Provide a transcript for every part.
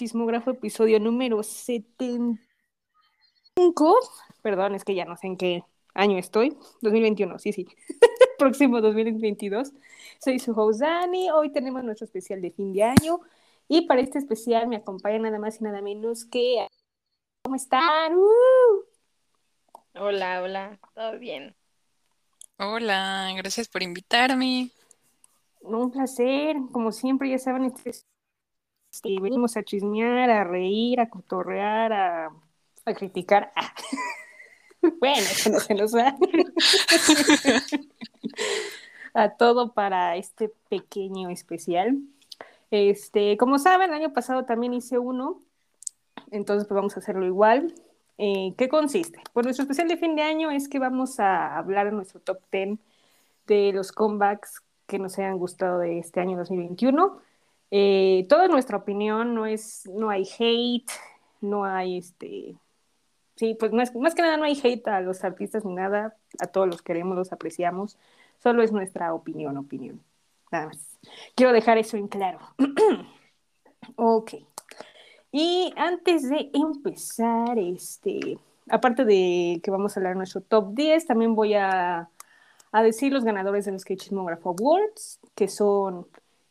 Chismógrafo, episodio número 75. Perdón, es que ya no sé en qué año estoy. 2021, sí, sí. Próximo 2022. Soy su host Dani. Hoy tenemos nuestro especial de fin de año. Y para este especial me acompaña nada más y nada menos que. ¿Cómo están? ¡Uh! Hola, hola, todo bien. Hola, gracias por invitarme. Un placer, como siempre, ya saben, este este, venimos a chismear, a reír, a cotorrear, a, a criticar. bueno, eso no se nos da. a todo para este pequeño especial. Este, como saben, el año pasado también hice uno, entonces pues vamos a hacerlo igual. Eh, ¿Qué consiste? Pues nuestro especial de fin de año es que vamos a hablar en nuestro top 10 de los comebacks que nos hayan gustado de este año 2021. Eh, toda nuestra opinión, no es, no hay hate, no hay este, sí, pues más, que nada no hay hate a los artistas ni nada, a todos los queremos, los apreciamos, solo es nuestra opinión, opinión, nada más. Quiero dejar eso en claro. ok. Y antes de empezar, este, aparte de que vamos a hablar nuestro top 10, también voy a, a decir los ganadores de los Chismógrafo Awards, que son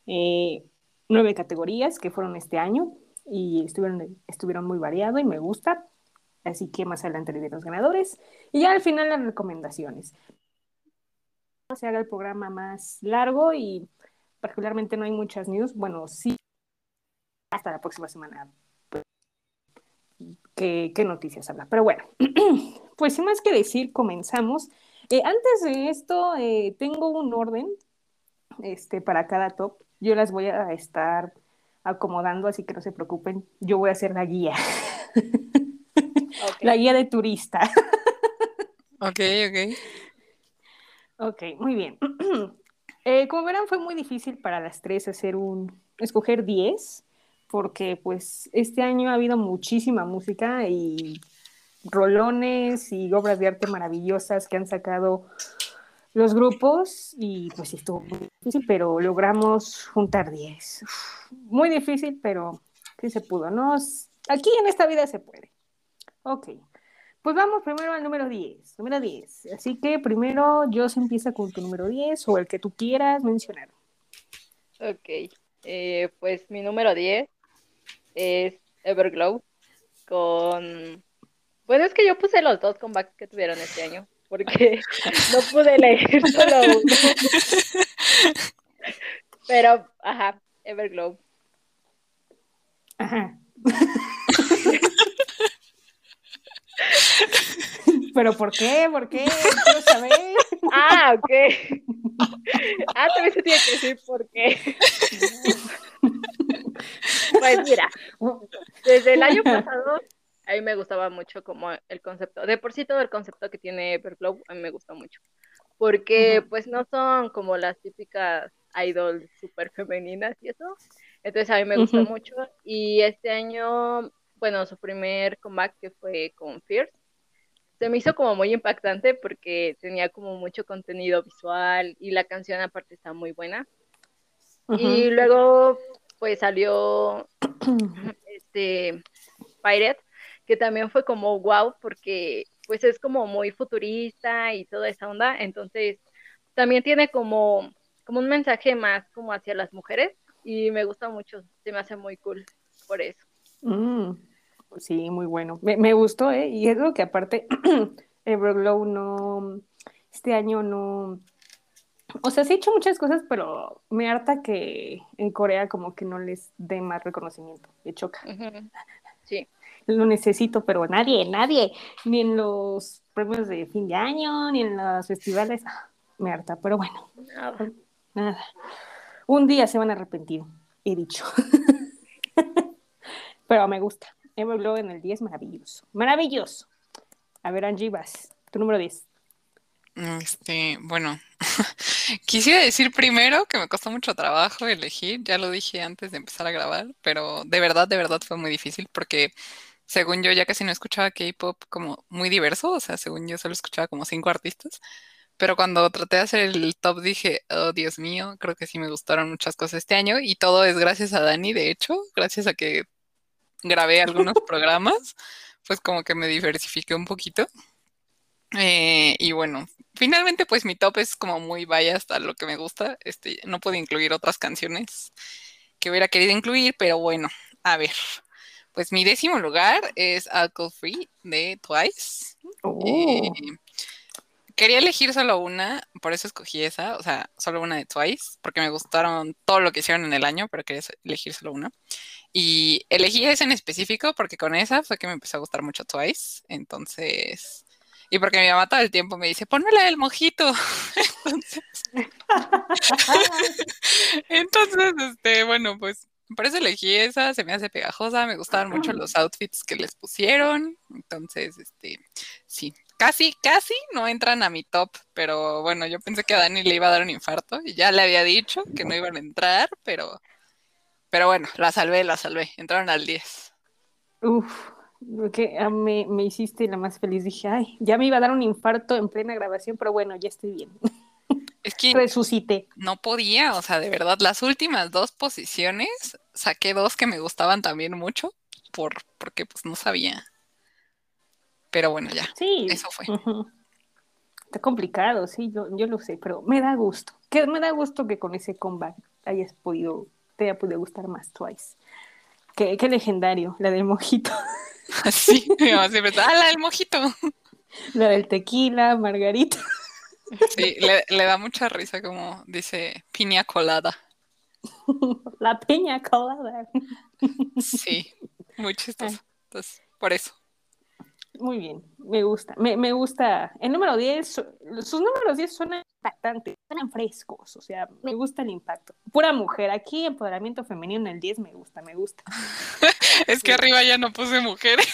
eh, nueve categorías que fueron este año y estuvieron, estuvieron muy variados y me gusta. Así que más adelante le los ganadores. Y ya al final las recomendaciones. Se haga el programa más largo y particularmente no hay muchas news. Bueno, sí, hasta la próxima semana. Pues, ¿Qué, qué noticias habla? Pero bueno, pues sin más que decir, comenzamos. Eh, antes de esto, eh, tengo un orden este, para cada top. Yo las voy a estar acomodando, así que no se preocupen. Yo voy a ser la guía. La guía de turista. ok, ok. Ok, muy bien. Eh, como verán, fue muy difícil para las tres hacer un, escoger 10, porque pues este año ha habido muchísima música y rolones y obras de arte maravillosas que han sacado los grupos y pues estuvo muy difícil, pero logramos juntar 10. Muy difícil, pero sí se pudo. ¿no? Aquí en esta vida se puede. Ok. Pues vamos primero al número 10. Número 10. Así que primero yo se empieza con tu número 10 o el que tú quieras mencionar. Ok. Eh, pues mi número 10 es Everglow con... Bueno, es que yo puse los dos comebacks que tuvieron este año porque no pude elegir solo uno. Pero, ajá, Everglow. Ajá. ¿Pero por qué? ¿Por qué? Quiero saber. Ah, ok. Ah, también se tiene que decir por qué. Pues mira, desde el año pasado gustaba mucho como el concepto, de por sí todo el concepto que tiene Everglow, a mí me gusta mucho, porque pues no son como las típicas idols super femeninas y eso, entonces a mí me gusta mucho, y este año, bueno, su primer comeback que fue con Fierce, se me hizo como muy impactante porque tenía como mucho contenido visual y la canción aparte está muy buena. Y luego pues salió este Pirate, que también fue como wow, porque pues es como muy futurista y toda esa onda, entonces también tiene como, como un mensaje más como hacia las mujeres y me gusta mucho, se me hace muy cool por eso. Mm, sí, muy bueno. Me, me, gustó, ¿eh? Y es lo que aparte, Everglow no, este año no, o sea, se ha hecho muchas cosas, pero me harta que en Corea como que no les dé más reconocimiento, me choca. Sí lo necesito, pero nadie, nadie, ni en los premios de fin de año, ni en los festivales, ah, me harta, pero bueno, nada. Un día se van a arrepentir, he dicho. pero me gusta. Everglow en el 10, maravilloso. Maravilloso. A ver, Angie, vas. Tu número 10. Este, bueno, quisiera decir primero que me costó mucho trabajo elegir, ya lo dije antes de empezar a grabar, pero de verdad, de verdad fue muy difícil porque según yo ya casi no escuchaba K-pop como muy diverso, o sea, según yo solo escuchaba como cinco artistas, pero cuando traté de hacer el top dije, oh Dios mío, creo que sí me gustaron muchas cosas este año y todo es gracias a Dani, de hecho, gracias a que grabé algunos programas, pues como que me diversifiqué un poquito. Eh, y bueno, finalmente pues mi top es como muy vaya hasta lo que me gusta. Este, no puedo incluir otras canciones que hubiera querido incluir, pero bueno, a ver. Pues mi décimo lugar es Alcohol Free de Twice. Oh. Eh, quería elegir solo una, por eso escogí esa, o sea, solo una de Twice, porque me gustaron todo lo que hicieron en el año, pero quería elegir solo una. Y elegí esa en específico porque con esa fue que me empezó a gustar mucho Twice. Entonces, y porque mi mamá todo el tiempo me dice, ponmela del mojito. entonces, entonces, este, bueno, pues por eso elegí esa, se me hace pegajosa, me gustaban mucho los outfits que les pusieron. Entonces, este, sí, casi, casi no entran a mi top, pero bueno, yo pensé que a Dani le iba a dar un infarto y ya le había dicho que no iban a entrar, pero, pero bueno, la salvé, la salvé, entraron al 10. Uf, que ah, me, me hiciste la más feliz. Dije, ay, ya me iba a dar un infarto en plena grabación, pero bueno, ya estoy bien. Es que Resucité. no podía, o sea, de verdad, las últimas dos posiciones saqué dos que me gustaban también mucho, por, porque pues no sabía. Pero bueno, ya, Sí. eso fue. Está complicado, sí, yo, yo lo sé, pero me da gusto. Que me da gusto que con ese comeback hayas podido, te haya podido gustar más Twice. Qué, qué legendario, la del mojito, Sí, siempre está, ¡ah, la del mojito! la del tequila, margarita. Sí, le, le da mucha risa como dice piña colada. La piña colada. Sí, muy chistoso. Entonces, por eso. Muy bien, me gusta. Me, me gusta. El número 10, su- sus números 10 suenan impactantes, suenan frescos, o sea, me gusta el impacto. Pura mujer, aquí empoderamiento femenino en el 10 me gusta, me gusta. Es que arriba ya no puse mujeres.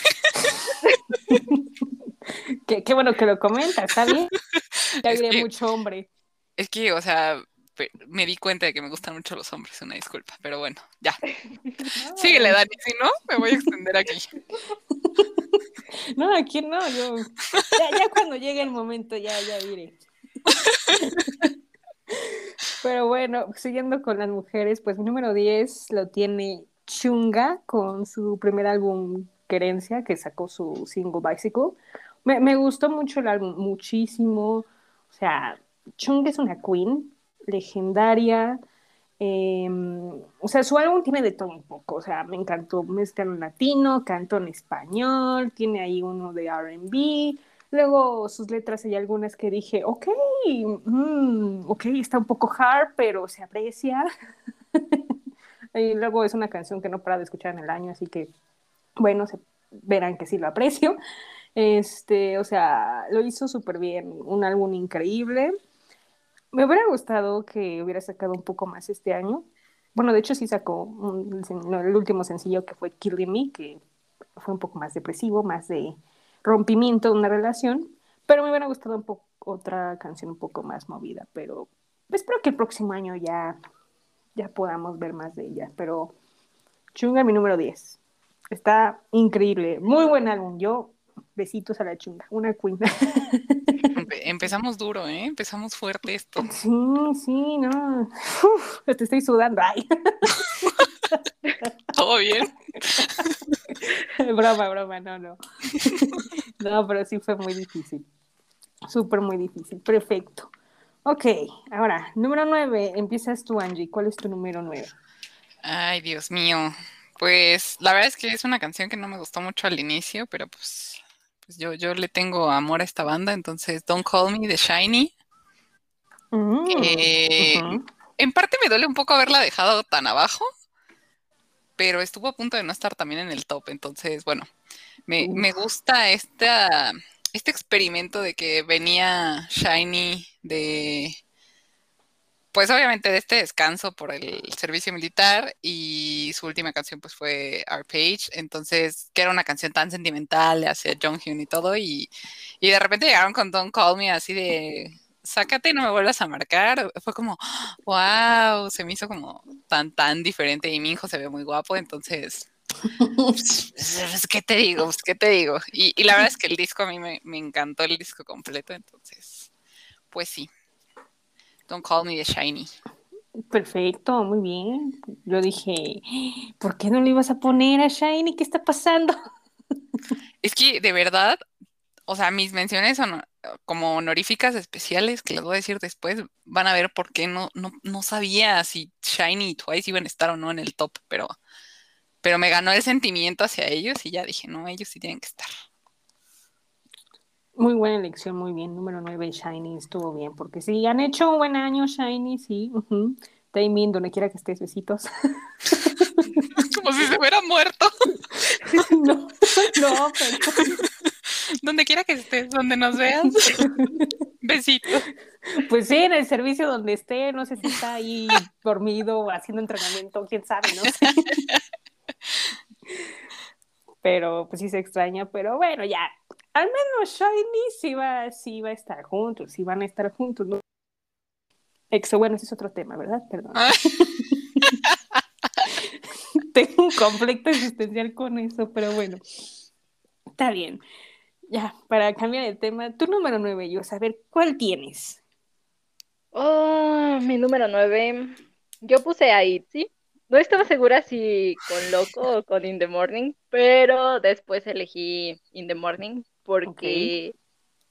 Qué, qué bueno que lo comenta, ¿está bien? Ya Es que- mucho hombre. Es que, o sea, me di cuenta de que me gustan mucho los hombres, una disculpa, pero bueno, ya. Síguele, Dani, si no, me voy a extender aquí. No, aquí no, yo. Ya, ya cuando llegue el momento, ya, ya diré. Pero bueno, siguiendo con las mujeres, pues mi número 10 lo tiene Chunga con su primer álbum Querencia, que sacó su single Bicycle. Me, me gustó mucho el álbum, muchísimo. O sea, Chunga es una queen legendaria. Eh, o sea, su álbum tiene de todo un poco. O sea, me encantó. Mezcla en latino, canto en español, tiene ahí uno de RB. Luego sus letras hay algunas que dije, ok, mm, ok, está un poco hard, pero se aprecia. y luego es una canción que no para de escuchar en el año, así que, bueno, se, verán que sí lo aprecio. Este, o sea, lo hizo súper bien, un álbum increíble. Me hubiera gustado que hubiera sacado un poco más este año. Bueno, de hecho sí sacó el último sencillo que fue Killing Me, que fue un poco más depresivo, más de rompimiento de una relación, pero me hubiera gustado otra canción un poco más movida, pero espero que el próximo año ya, ya podamos ver más de ella, pero Chunga mi número 10. Está increíble, muy buen álbum. Yo besitos a la chunga, una queen. Empe- empezamos duro, ¿eh? Empezamos fuerte esto. Sí, sí, no. Uf, te estoy sudando. Ay. ¿Todo bien? broma, broma, no, no. No, pero sí fue muy difícil. Súper muy difícil. Perfecto. Ok, ahora, número 9. Empiezas tú, Angie. ¿Cuál es tu número 9? Ay, Dios mío. Pues la verdad es que es una canción que no me gustó mucho al inicio, pero pues, pues yo, yo le tengo amor a esta banda, entonces Don't Call Me de Shiny. Eh, En parte me duele un poco haberla dejado tan abajo, pero estuvo a punto de no estar también en el top, entonces bueno, me, me gusta esta, este experimento de que venía Shiny de, pues obviamente de este descanso por el servicio militar y su última canción pues fue Arpage, entonces que era una canción tan sentimental hacia Jonghyun y todo y, y de repente llegaron con Don't Call Me así de sácate y no me vuelvas a marcar, fue como wow, se me hizo como tan tan diferente y mi hijo se ve muy guapo, entonces pues, ¿qué te digo? Pues, ¿qué te digo? Y, y la verdad es que el disco a mí me, me encantó el disco completo, entonces pues sí. Don't Call Me the Shiny. Perfecto, muy bien. Yo dije, ¿por qué no le ibas a poner a Shiny? ¿Qué está pasando? Es que de verdad, o sea, mis menciones son como honoríficas especiales que les voy a decir después, van a ver por qué no, no, no sabía si Shiny y Twice iban a estar o no en el top, pero, pero me ganó el sentimiento hacia ellos y ya dije, no, ellos sí tienen que estar. Muy buena elección, muy bien. Número 9, Shiny, estuvo bien, porque sí, han hecho un buen año Shiny, sí. Uh donde quiera que estés, besitos. Como si se hubiera muerto. no, no, pero... Donde quiera que estés, donde nos veas. Besitos. Pues sí, en el servicio donde esté, no sé si está ahí dormido o haciendo entrenamiento, quién sabe, no. Pero pues sí se extraña, pero bueno, ya, al menos Shiny sí va, sí va a estar juntos, sí van a estar juntos, ¿no? Exo, bueno, ese es otro tema, ¿verdad? Perdón. Ah. Tengo un conflicto existencial con eso, pero bueno, está bien. Ya, para cambiar de tema, tu número nueve, yo saber cuál tienes. Oh, mi número nueve. Yo puse a Itzy. No estaba segura si con Loco o con In the Morning, pero después elegí In the Morning porque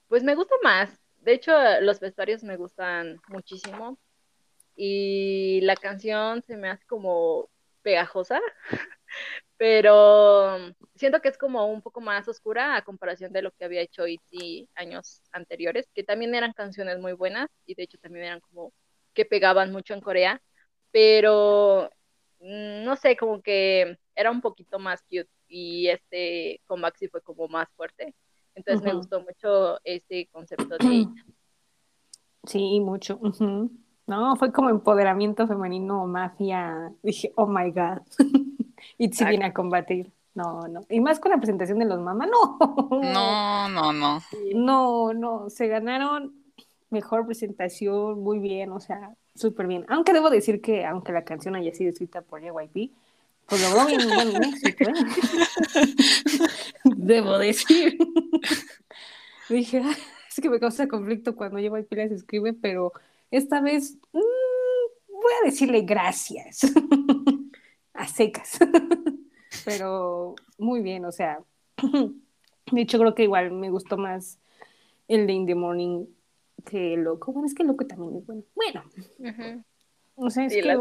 pues me gusta más. De hecho, los vestuarios me gustan muchísimo y la canción se me hace como pegajosa, pero siento que es como un poco más oscura a comparación de lo que había hecho Itzy años anteriores, que también eran canciones muy buenas y de hecho también eran como que pegaban mucho en Corea, pero mm, no sé, como que era un poquito más cute y este comeback sí fue como más fuerte. Entonces me gustó mucho este concepto de ella. Sí, mucho. No, fue como empoderamiento femenino, mafia. Dije, oh my God. y si viene a combatir. No, no. Y más con la presentación de los mamás, no. No, no, no. No, no. Se ganaron mejor presentación, muy bien, o sea, súper bien. Aunque debo decir que, aunque la canción haya sido escrita por JYP, pues logró bien buen éxito. Debo decir. Dije, es que me causa conflicto cuando JYP les escribe, pero esta vez mm, voy a decirle gracias. a secas. pero muy bien, o sea. de hecho, creo que igual me gustó más el de In the Morning que Loco. Bueno, es que Loco también es bueno. Bueno. O sea, es que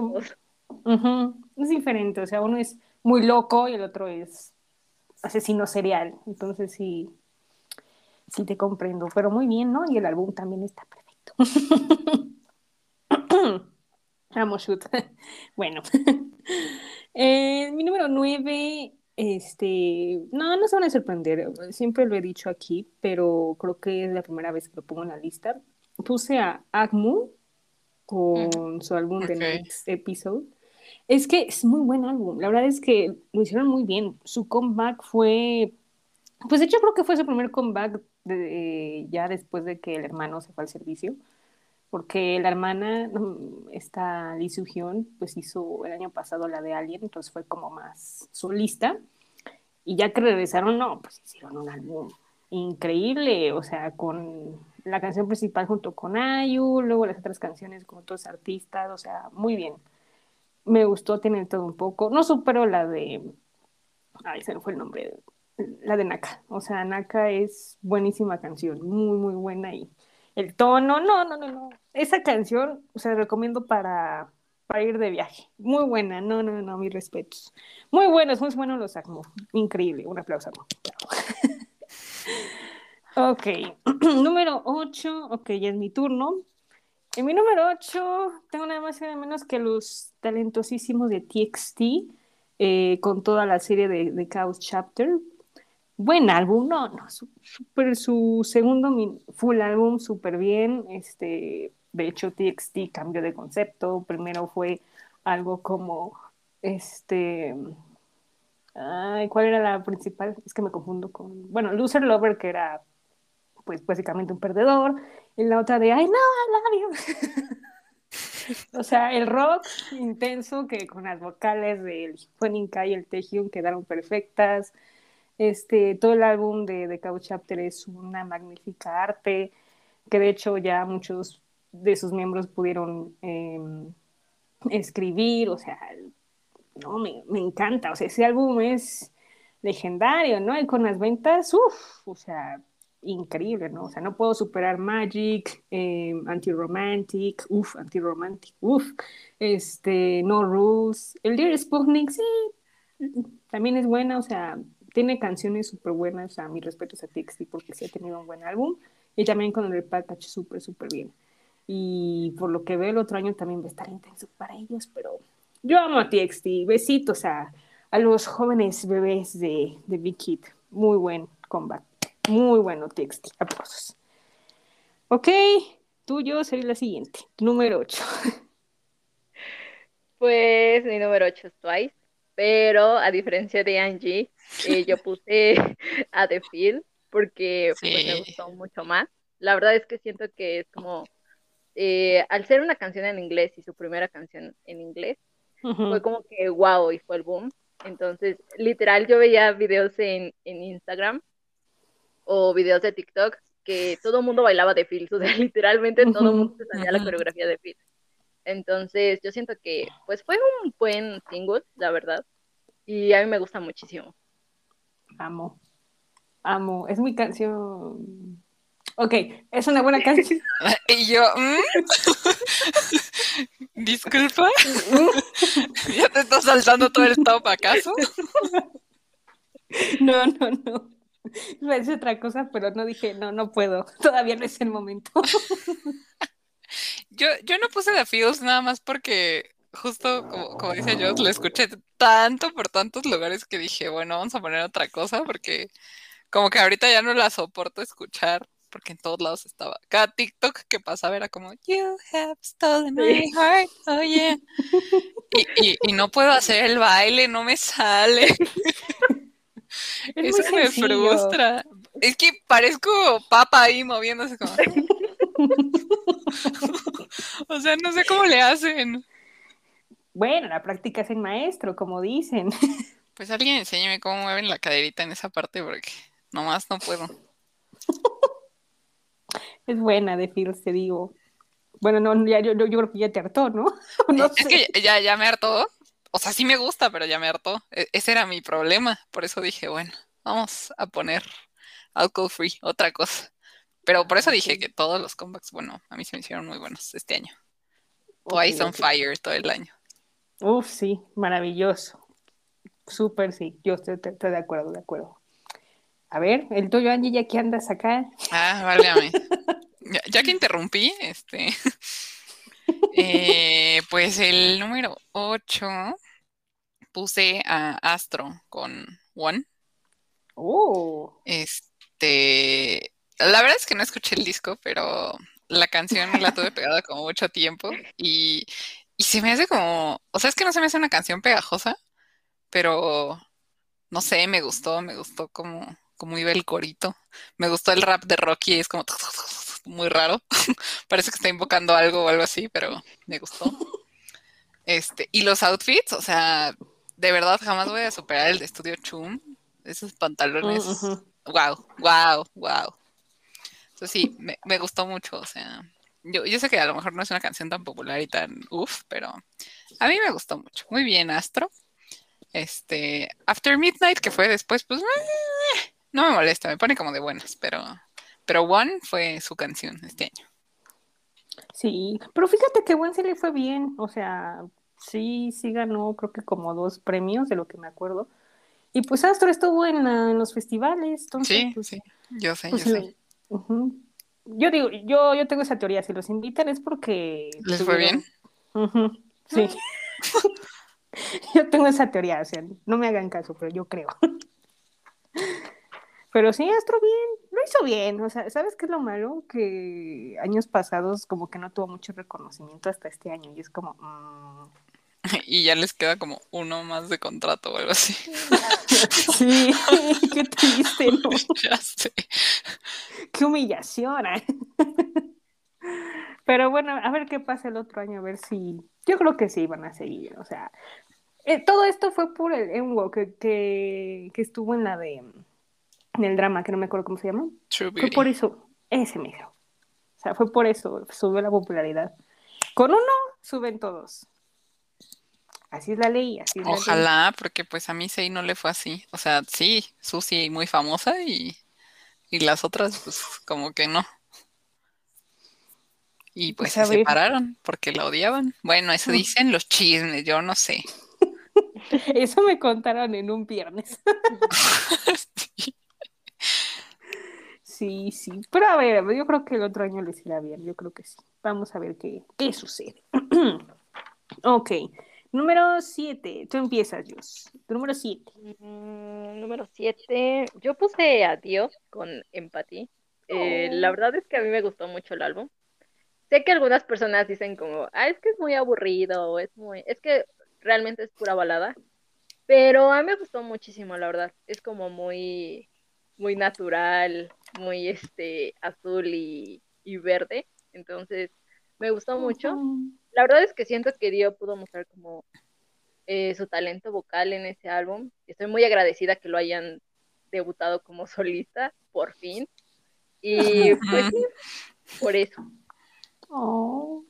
es diferente, o sea, uno es muy loco y el otro es asesino serial, entonces sí, sí te comprendo, pero muy bien, ¿no? Y el álbum también está perfecto. Vamos, shoot. bueno, eh, mi número nueve, este, no, no se van a sorprender, siempre lo he dicho aquí, pero creo que es la primera vez que lo pongo en la lista. Puse a Agmu con su álbum de Next Episode. Es que es muy buen álbum. La verdad es que lo hicieron muy bien. Su comeback fue. Pues de hecho, creo que fue su primer comeback de, ya después de que el hermano se fue al servicio. Porque la hermana, mm, esta Lee Soo Hyun, pues hizo el año pasado la de Alien, entonces fue como más solista. Y ya que regresaron, no, pues hicieron un álbum increíble, o sea, con la canción principal junto con Ayu, luego las otras canciones con otros artistas, o sea, muy bien me gustó tener todo un poco. No supero la de. Ay, se me fue el nombre. La de Naka. O sea, Naka es buenísima canción. Muy, muy buena. Y el tono, no, no, no, no. Esa canción, o sea, recomiendo para, para ir de viaje. Muy buena. No, no, no, mis respetos. Muy buenos, muy buenos los Acmo. Increíble. Un aplauso. Ok. Número 8. Ok, ya es mi turno. En mi número 8 tengo nada más y nada menos que los talentosísimos de TXT eh, con toda la serie de, Chaos Chapter. Buen álbum, no, no, super, su segundo full álbum, súper bien. Este, de hecho, TXT cambió de concepto. Primero fue algo como, este, ay, ¿cuál era la principal? Es que me confundo con, bueno, Loser Lover, que era, pues, básicamente un perdedor y la otra de, ay, no, o sea, el rock intenso que con las vocales del Fueninka y el Taehyung quedaron perfectas. Este, todo el álbum de, de Cow Chapter es una magnífica arte, que de hecho ya muchos de sus miembros pudieron em, escribir, o sea, no, me, me encanta, o sea, ese álbum es legendario, ¿no? Y con las ventas, uff, o sea, increíble, ¿no? O sea, no puedo superar Magic, eh, Anti-Romantic, uff, Anti-Romantic, uff, este, No Rules, el Dear Sputnik, sí, también es buena, o sea, tiene canciones súper buenas, o sea, mis respetos a TXT porque sí ha tenido un buen álbum, y también con el package súper, súper bien. Y por lo que veo el otro año también va a estar intenso para ellos, pero yo amo a TXT, besitos a, a los jóvenes bebés de, de Big Kid, muy buen comeback. Muy bueno, TXT. Aplausos. Ok, tuyo sería la siguiente. Número 8. Pues mi número 8 es Twice. Pero a diferencia de Angie, eh, yo puse a The Feel porque pues, me gustó mucho más. La verdad es que siento que es como, eh, al ser una canción en inglés y su primera canción en inglés, fue como que wow y fue el boom. Entonces, literal, yo veía videos en, en Instagram o videos de TikTok que todo el mundo bailaba de Fields, o sea, literalmente todo el mundo se sabía la coreografía de Fields. Entonces, yo siento que pues fue un buen single, la verdad, y a mí me gusta muchísimo. Amo, amo, es mi canción. Ok, es una buena canción. y yo, ¿mm? disculpa, ¿ya te estás saltando todo el top acaso? no, no, no. A decir otra cosa, pero no dije, no, no puedo. Todavía no es el momento. yo, yo no puse The Feels nada más porque justo como, como dice yo, lo escuché tanto por tantos lugares que dije, bueno, vamos a poner otra cosa porque como que ahorita ya no la soporto escuchar porque en todos lados estaba. Cada TikTok que pasaba era como, You have stolen my heart, oh yeah. Y, y, y no puedo hacer el baile, no me sale. Eso me frustra. Es que parezco papa ahí moviéndose como. o sea, no sé cómo le hacen. Bueno, la práctica es el maestro, como dicen. Pues alguien enséñeme cómo mueven la caderita en esa parte porque nomás no puedo. Es buena de te digo. Bueno, no, ya, yo, yo, creo que ya te hartó, ¿no? no es que ya, ya me hartó, o sea, sí me gusta, pero ya me hartó. E, ese era mi problema. Por eso dije, bueno, vamos a poner alcohol free, otra cosa. Pero por eso dije que todos los comebacks, bueno, a mí se me hicieron muy buenos este año. Twice on fire todo el año. Uf, sí, maravilloso. Súper, sí, yo estoy, de acuerdo, de acuerdo. A ver, el tuyo, Angie, ya que andas acá. Ah, válgame. ya, ya que interrumpí, este. Eh, pues el número 8 puse a Astro con One. Oh. Este, la verdad es que no escuché el disco, pero la canción la tuve pegada como mucho tiempo y, y se me hace como, o sea, es que no se me hace una canción pegajosa, pero no sé, me gustó, me gustó como, como iba el corito. Me gustó el rap de Rocky, es como muy raro. Parece que está invocando algo o algo así, pero me gustó. Este, y los outfits, o sea, de verdad jamás voy a superar el de Estudio Chum. Esos pantalones. Wow, wow, wow. Eso sí, me, gustó mucho. O sea, yo, yo sé que a lo mejor no es una canción tan popular y tan uff, pero a mí me gustó mucho. Muy bien, Astro. Este, After Midnight, que fue después, pues no me molesta, me pone como de buenas, pero pero One fue su canción este año. Sí, pero fíjate que One se le fue bien, o sea, sí, sí ganó creo que como dos premios de lo que me acuerdo. Y pues Astro estuvo en, los festivales, entonces, sí, pues, sí, yo sé, pues, yo sé. Yo digo, yo, yo tengo esa teoría, si los invitan es porque... ¿Les fue bien? Sí. yo tengo esa teoría, o sea, no me hagan caso, pero yo creo. Pero sí, Astro bien, lo hizo bien. O sea, ¿sabes qué es lo malo? Que años pasados como que no tuvo mucho reconocimiento hasta este año y es como... Mm. Y ya les queda como uno más de contrato o algo así. Sí, qué triste, ¿no? Ya sé. Qué humillación. ¿eh? Pero bueno, a ver qué pasa el otro año, a ver si... Yo creo que sí van a seguir, o sea... Eh, todo esto fue por el Enwo que, que, que estuvo en la de en el drama, que no me acuerdo cómo se llama. Fue por eso, ese mismo. O sea, fue por eso, subió la popularidad. Con uno, suben todos. Así es la ley, así es la ley. Ojalá, porque pues a mí Sei no le fue así. O sea, sí, Susi muy famosa y, y las otras pues como que no. Y pues Pues, se separaron porque la odiaban. Bueno, eso Mm. dicen los chismes, yo no sé. Eso me contaron en un viernes. Sí. Sí, sí. Pero a ver, yo creo que el otro año les irá bien. Yo creo que sí. Vamos a ver qué, qué sucede. ok. Número 7. Tú empiezas, Dios. Tu número 7. Mm, número 7. Yo puse Adiós con Empathy. Eh, la Oh. verdad es que a mí me gustó mucho el álbum. Sé que algunas personas dicen como, ah, es que es muy aburrido, o es muy, es que realmente es pura balada. Pero a mí me gustó muchísimo, la verdad. Es como muy, muy natural, muy este azul y, y verde. Entonces, me gustó mucho. La verdad es que siento que Dio pudo mostrar como eh, su talento vocal en ese álbum. Estoy muy agradecida que lo hayan debutado como solista, por fin. Y pues por eso. Oh,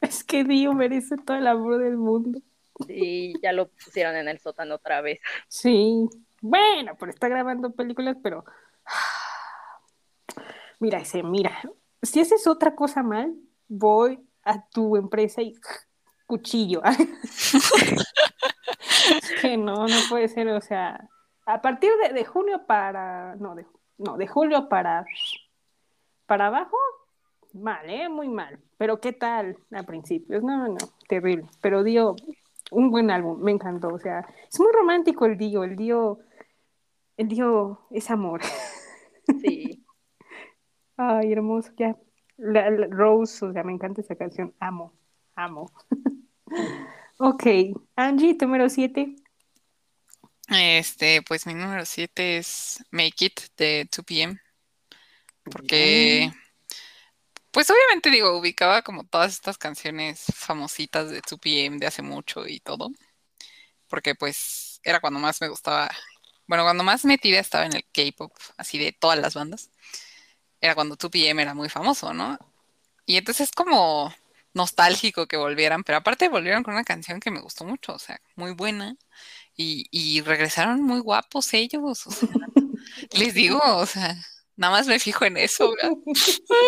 es que Dio merece todo el amor del mundo. Sí, ya lo pusieron en el sótano otra vez. Sí. Bueno, pero está grabando películas, pero. Mira ese, mira. Si haces otra cosa mal, voy a tu empresa y cuchillo. Es que no, no puede ser, o sea, a partir de, de junio para, no, de, no, de julio para, para abajo, mal, ¿eh? Muy mal. Pero ¿qué tal a principios? No, no, terrible. Pero Dio, un buen álbum, me encantó, o sea, es muy romántico el Dio, el Dio, el Dio es amor. Sí. Ay, hermoso, ya. La, la- Rose, o sea, me encanta esa canción, amo, amo. ok, Angie, tu número 7. Este, pues mi número 7 es Make It de 2PM. Porque, pues obviamente digo, ubicaba como todas estas canciones famositas de 2PM de hace mucho y todo. Porque pues era cuando más me gustaba, bueno, cuando más metida estaba en el K-pop, así de todas las bandas. Era cuando 2PM era muy famoso, ¿no? Y entonces es como nostálgico que volvieran, pero aparte volvieron con una canción que me gustó mucho, o sea, muy buena. Y, y regresaron muy guapos ellos, o sea, les digo, o sea, nada más me fijo en eso, ¿verdad?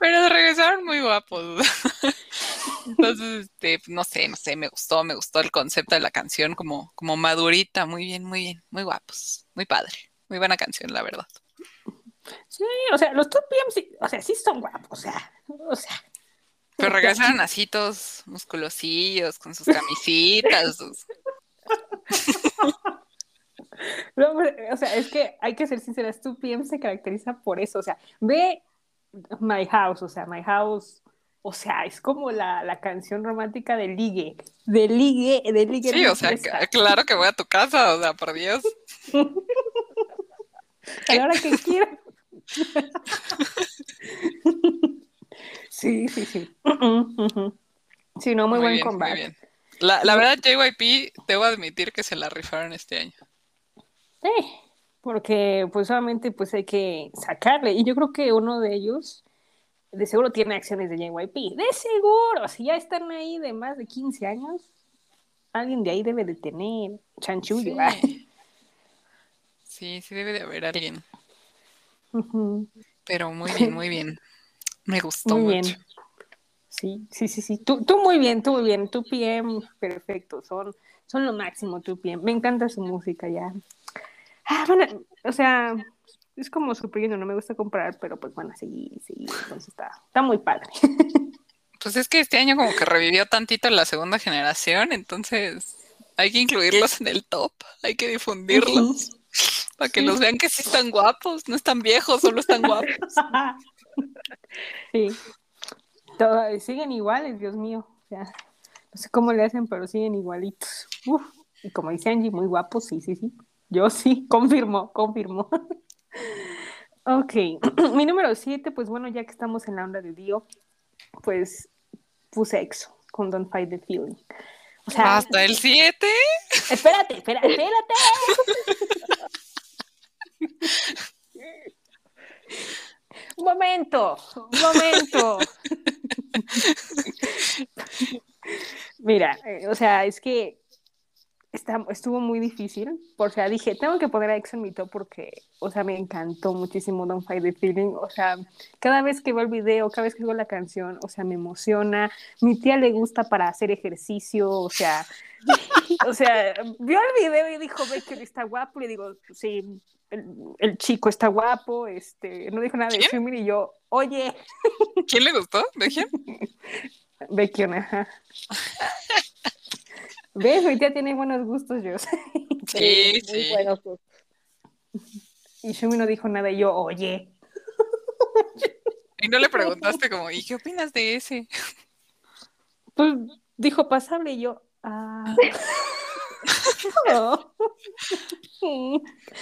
pero regresaron muy guapos. Entonces, este, no sé, no sé, me gustó, me gustó el concepto de la canción como, como madurita, muy bien, muy bien, muy guapos, muy padre, muy buena canción, la verdad. Sí, o sea, los 2PM, sí, o sea, sí son guapos, o sea, o sea. Pero regresaron así todos musculosillos, con sus camisitas, sus- No, pero, o sea, es que hay que ser sinceras, 2PM se caracteriza por eso, o sea, ve My House, o sea, My House, o sea, es como la, la canción romántica de ligue, de ligue, de ligue. Sí, de o sea, claro que voy a tu casa, o sea, por Dios. a la hora que quiera. sí, sí, sí. Sí, no, muy, buen bien, combate. bien. La, la verdad, JYP, debo admitir que se la rifaron este año. Sí, porque pues solamente pues hay que sacarle. Y yo creo que uno de ellos de seguro tiene acciones de JYP. De seguro, si ya están ahí de más de 15 años, alguien de ahí debe de tener chanchullo. Sí. Sí, sí debe de haber alguien. Pero muy bien, muy bien. Me gustó Muy mucho. bien. Sí, sí, sí, sí. Tú, tú muy bien, tú muy bien. Tu PM, perfecto. Son, son lo máximo, tu PM. Me encanta su música ya. Ah, bueno, o sea, es como súper no me gusta comprar, pero pues bueno, sí, sí. Entonces está, está muy padre. Pues es que este año como que revivió tantito la segunda generación, entonces hay que incluirlos en el top, hay que difundirlos para que Sí. los vean que sí están guapos, no están viejos, solo están guapos. sí. Todo- siguen iguales, Dios mío. O sea, no sé cómo le hacen, pero siguen igualitos. Uf. Y como dice Angie, muy guapos, sí, sí, sí. Yo sí, confirmo, confirmo. ok, mi número siete, pues bueno, ya que estamos en la onda de Dio, pues puse EXO con Don't Fight the Feeling. O sea, Hasta el 7. espérate, espérate, espérate. Un momento, un momento. Mira, eh, o sea, es que está, estuvo muy difícil. O sea, dije, tengo que poner a mi top porque, o sea, me encantó muchísimo Don't Fight the Feeling. O sea, cada vez que veo el video, cada vez que veo la canción, o sea, me emociona. Mi tía le gusta para hacer ejercicio, o sea, o sea, vio el video y dijo, ve que está guapo. Y digo, sí, el, chico está guapo, este, no dijo nada de Shumir y yo, oye. ¿Quién le gustó? ¿Becky? Becky, ajá. ¿Ves? Mi tía tiene buenos gustos, yo. Sí, sí. Muy buenos Y Shumi no dijo nada y yo, oye. Y no le preguntaste como, ¿y qué opinas de ese? Pues dijo pasable y yo, ah.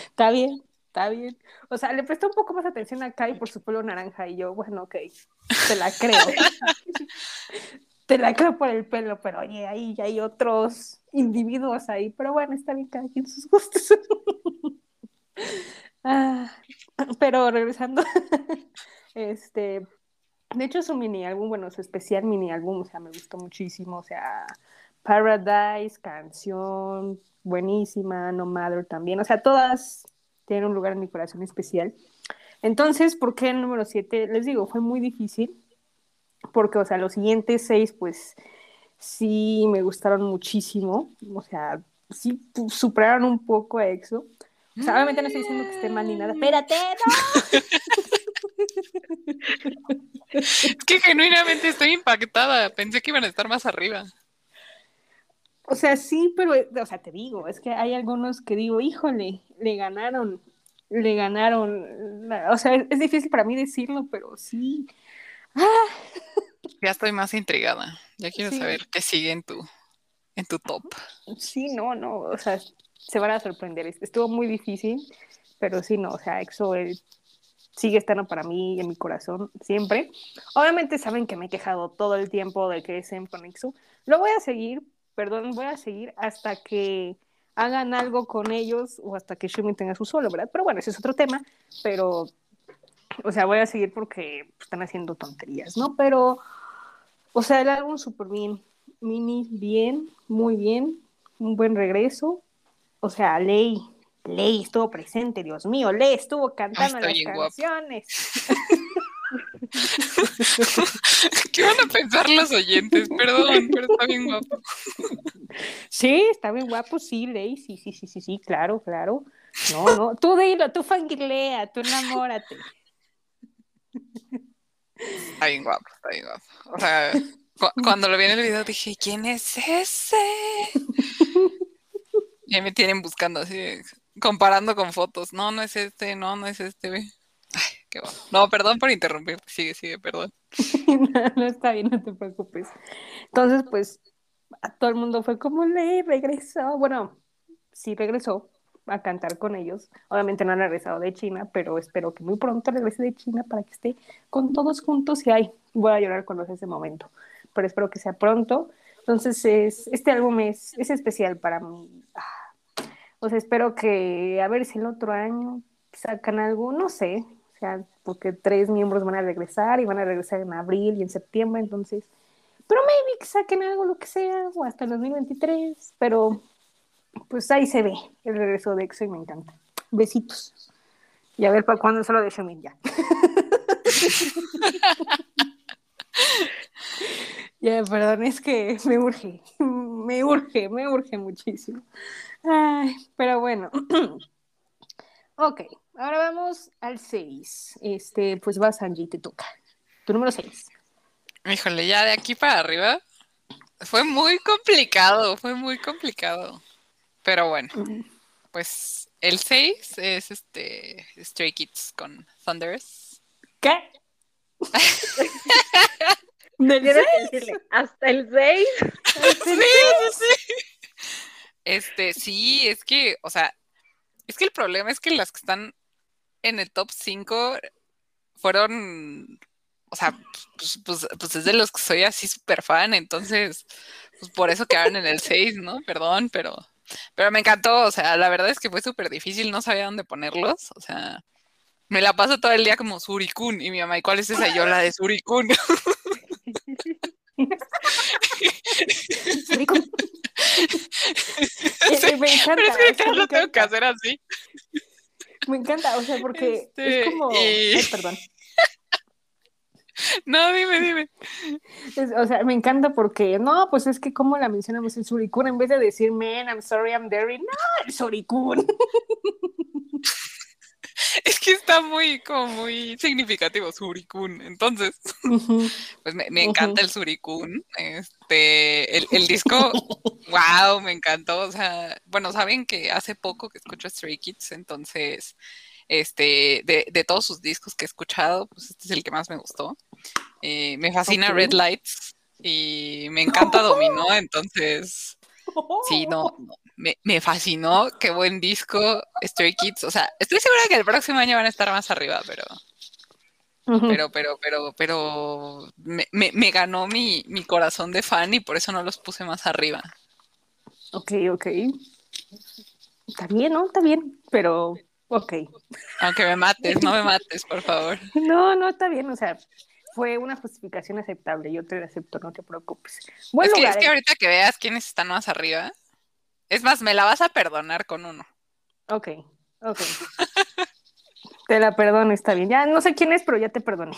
Está bien, está bien. O sea, le prestó un poco más atención a Kai por su pelo naranja y yo, bueno, ok, te la creo. te la creo por el pelo, pero oye, ahí ya hay otros individuos ahí, pero bueno, está bien cada quien sus gustos. Ah, pero regresando, este, de hecho su mini álbum, bueno, su especial mini álbum, o sea, me gustó muchísimo, o sea, Paradise, canción, buenísima, No Matter también, o sea, todas tienen un lugar en mi corazón especial. Entonces, ¿por qué el número 7? Les digo, fue muy difícil, porque, o sea, los siguientes seis, pues sí me gustaron muchísimo, o sea, sí superaron un poco a EXO. O sea, obviamente no estoy diciendo que esté mal ni nada. ¡Espérate, no! es que genuinamente estoy impactada. Pensé que iban a estar más arriba. O sea, sí, pero, o sea, te digo, es que hay algunos que digo, híjole, le ganaron, le ganaron. O sea, es difícil para mí decirlo, pero sí. ¡Ah! Ya estoy más intrigada. Ya quiero saber qué sigue en tu, en tu top. Sí, no, no, o sea, se van a sorprender. Estuvo muy difícil, pero sí, no, o sea, EXO sigue estando para mí en mi corazón siempre. Obviamente saben que me he quejado todo el tiempo de que es con EXO. Lo voy a seguir, perdón, voy a seguir hasta que hagan algo con ellos o hasta que Shumi tenga su solo, ¿verdad? Pero bueno, ese es otro tema, pero, o sea, voy a seguir porque están haciendo tonterías, ¿no? Pero o sea, el álbum súper bien. Mini, bien, muy bien. Un buen regreso. O sea, Ley, Ley estuvo presente, Dios mío. Ley estuvo cantando las canciones. ¿Qué van a pensar los oyentes? Perdón, pero está bien guapo. Sí, está bien guapo, sí, Ley, sí, sí, sí, sí, sí, claro, claro. No, no, tú dilo, tú fangirlea, tú enamórate. Está bien guapo, está bien guapo. O sea, cuando lo vi en el video dije, ¿quién es ese? y me tienen buscando así, comparando con fotos. No, no es este, no, no es este, Ay, No, perdón por interrumpir. Sigue, sigue, perdón. no, está bien, no te preocupes. Entonces, pues, a todo el mundo fue como, le regresó. Bueno, sí regresó, a cantar con ellos. Obviamente no han regresado de China, pero espero que muy pronto regrese de China para que esté con todos juntos y ahí voy a llorar cuando sea ese momento. Pero espero que sea pronto. Entonces, es, este álbum es, es especial para mí. Ah, o sea, espero que a ver si el otro año sacan algo, no sé, o sea, porque tres miembros van a regresar y van a regresar en abril y en septiembre, entonces, pero maybe que saquen algo, lo que sea, o hasta el 2023, pero pues ahí se ve el regreso de EXO y me encanta. Besitos. Y a ver para cuándo es lo de ya. ya, perdón, es que me urge, me urge, me urge muchísimo. Ay, pero bueno. ok, ahora vamos al 6. Este, pues vas, Angie, te toca. Tu número 6. Híjole, ya de aquí para arriba fue muy complicado, fue muy complicado. Pero bueno, pues el 6 es este Stray Kids con Thunders. ¿Qué? hasta el 6. sí, sí. Este, sí, es que, o sea, es que el problema es que las que están en el top 5 fueron, o sea, pues, pues, pues, es de los que soy así súper fan, entonces, pues por eso quedaron en el 6, ¿no? Perdón, pero pero me encantó, o sea, la verdad es que fue súper difícil, no sabía dónde ponerlos, o sea, me la paso todo el día como Surikun y mi mamá, ¿y cuál es esa? Yo la de Surikun. encanta. Pero es que me lo tengo que hacer así. Me encanta, o sea, porque Este, es como. y- Ay, perdón. No, dime, dime. Es- o sea, me encanta porque, no, pues es que como la mencionamos el surikun, en vez de decir, man, I'm sorry, I'm Derry, no, el surikun. Es que está muy, como muy significativo, Surikun. Entonces, pues me, me encanta el Surikun. Este, el, el disco, wow, me encantó. O sea, bueno, saben que hace poco que escucho Stray Kids, entonces, este, de, de todos sus discos que he escuchado, pues este es el que más me gustó. Eh, me fascina. Red Lights y me encanta Dominó, entonces, sí, no, no, me, me fascinó, qué buen disco, Stray Kids. O sea, estoy segura que el próximo año van a estar más arriba, pero pero, pero, pero, pero me, me- me ganó mi, mi corazón de fan y por eso no los puse más arriba. Ok, ok. Está bien, ¿no? Está bien, pero ok. Aunque me mates, no me mates, por favor. No, no, está bien, o sea, fue una justificación aceptable, yo te la acepto, no te preocupes. Buen es, que, lugar, es que ¿eh? ahorita que veas quiénes están más arriba, es más, me la vas a perdonar con uno. Ok, ok. te la perdono, está bien. Ya no sé quién es, pero ya te perdoné.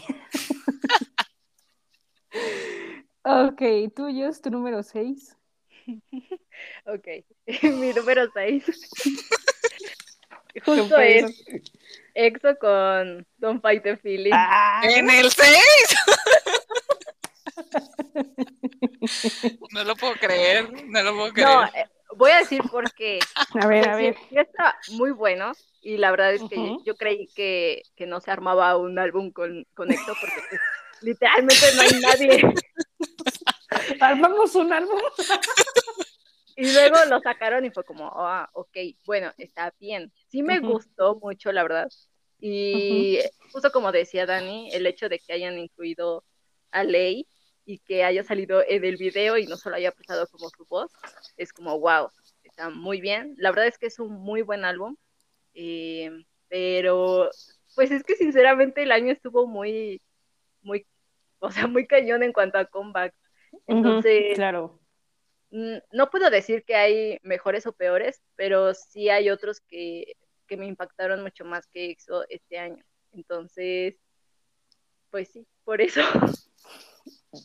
ok, tuyo es tu número 6. Ok, mi número 6. Justo es EXO con Don't Fight the Feeling. Ah, ¡En el 6! no lo puedo creer, no lo puedo creer. No, eh, voy a decir por qué. a ver, a Sí, ver. sí está muy bueno y la verdad es que yo creí que, que no se armaba un álbum con, con EXO porque pues, literalmente no hay nadie. Armamos un álbum. Y luego lo sacaron y fue como, ah, ok, bueno, está bien. Sí me gustó mucho, la verdad. Y justo como decía Dani, el hecho de que hayan incluido a Lei y que haya salido en el video y no solo haya prestado como su voz, es como, wow, está muy bien. La verdad es que es un muy buen álbum. Eh, pero, pues es que sinceramente el año estuvo muy, muy, o sea, muy cañón en cuanto a comeback. Entonces, Ujú, claro. Mm, No puedo decir que hay mejores o peores, pero sí hay otros que, que me impactaron mucho más que EXO este año. Entonces, pues sí, por eso.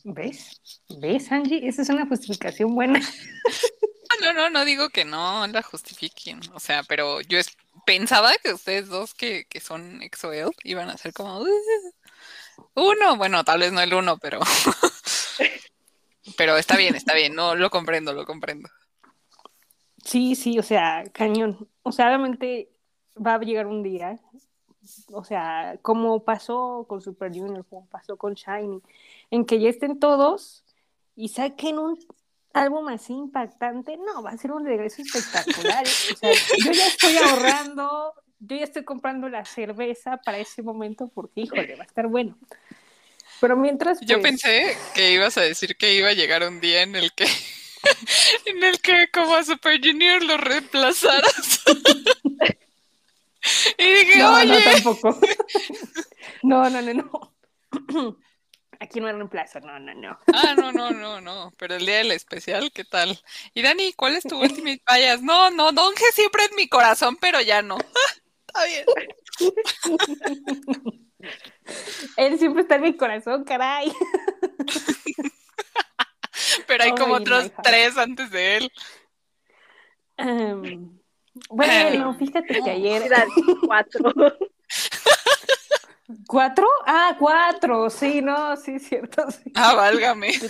¿Ves? ¿Ves, Angie? Esa es una justificación buena. No, no, no digo que no la justifiquen. O sea, pero yo es- pensaba que ustedes dos que, que son EXO-L iban a ser como "Uh, uno, bueno, tal vez no el uno, pero pero está bien, está bien, no lo comprendo, lo comprendo. Sí, sí, o sea, cañón. O sea, obviamente va a llegar un día, o sea, como pasó con Super Junior, como pasó con Shiny, en que ya estén todos y saquen un álbum así impactante. No, va a ser un regreso espectacular. O sea, yo ya estoy ahorrando, yo ya estoy comprando la cerveza para ese momento porque, híjole, va a estar bueno. Pero mientras. Yo pues, pensé que ibas a decir que iba a llegar un día en el que en el que como a Super Junior lo reemplazaras. y dije, No, oye, no, tampoco. no, no, no, no. Aquí no hay reemplazo, no, no, no. ah, no, no, no, no, pero el día del especial, ¿qué tal? Y Dani, ¿cuál es tu Ultimate Bias? No, no, Donge siempre en mi corazón, pero ya no. Está bien. Él siempre está en mi corazón, caray. Pero hay como Ay, otros tres antes de él. Em, bueno, fíjate que ayer. Eran cuatro. ¿Cuatro? Ah, cuatro. Sí, no, sí, cierto. Sí, Ah, válgame.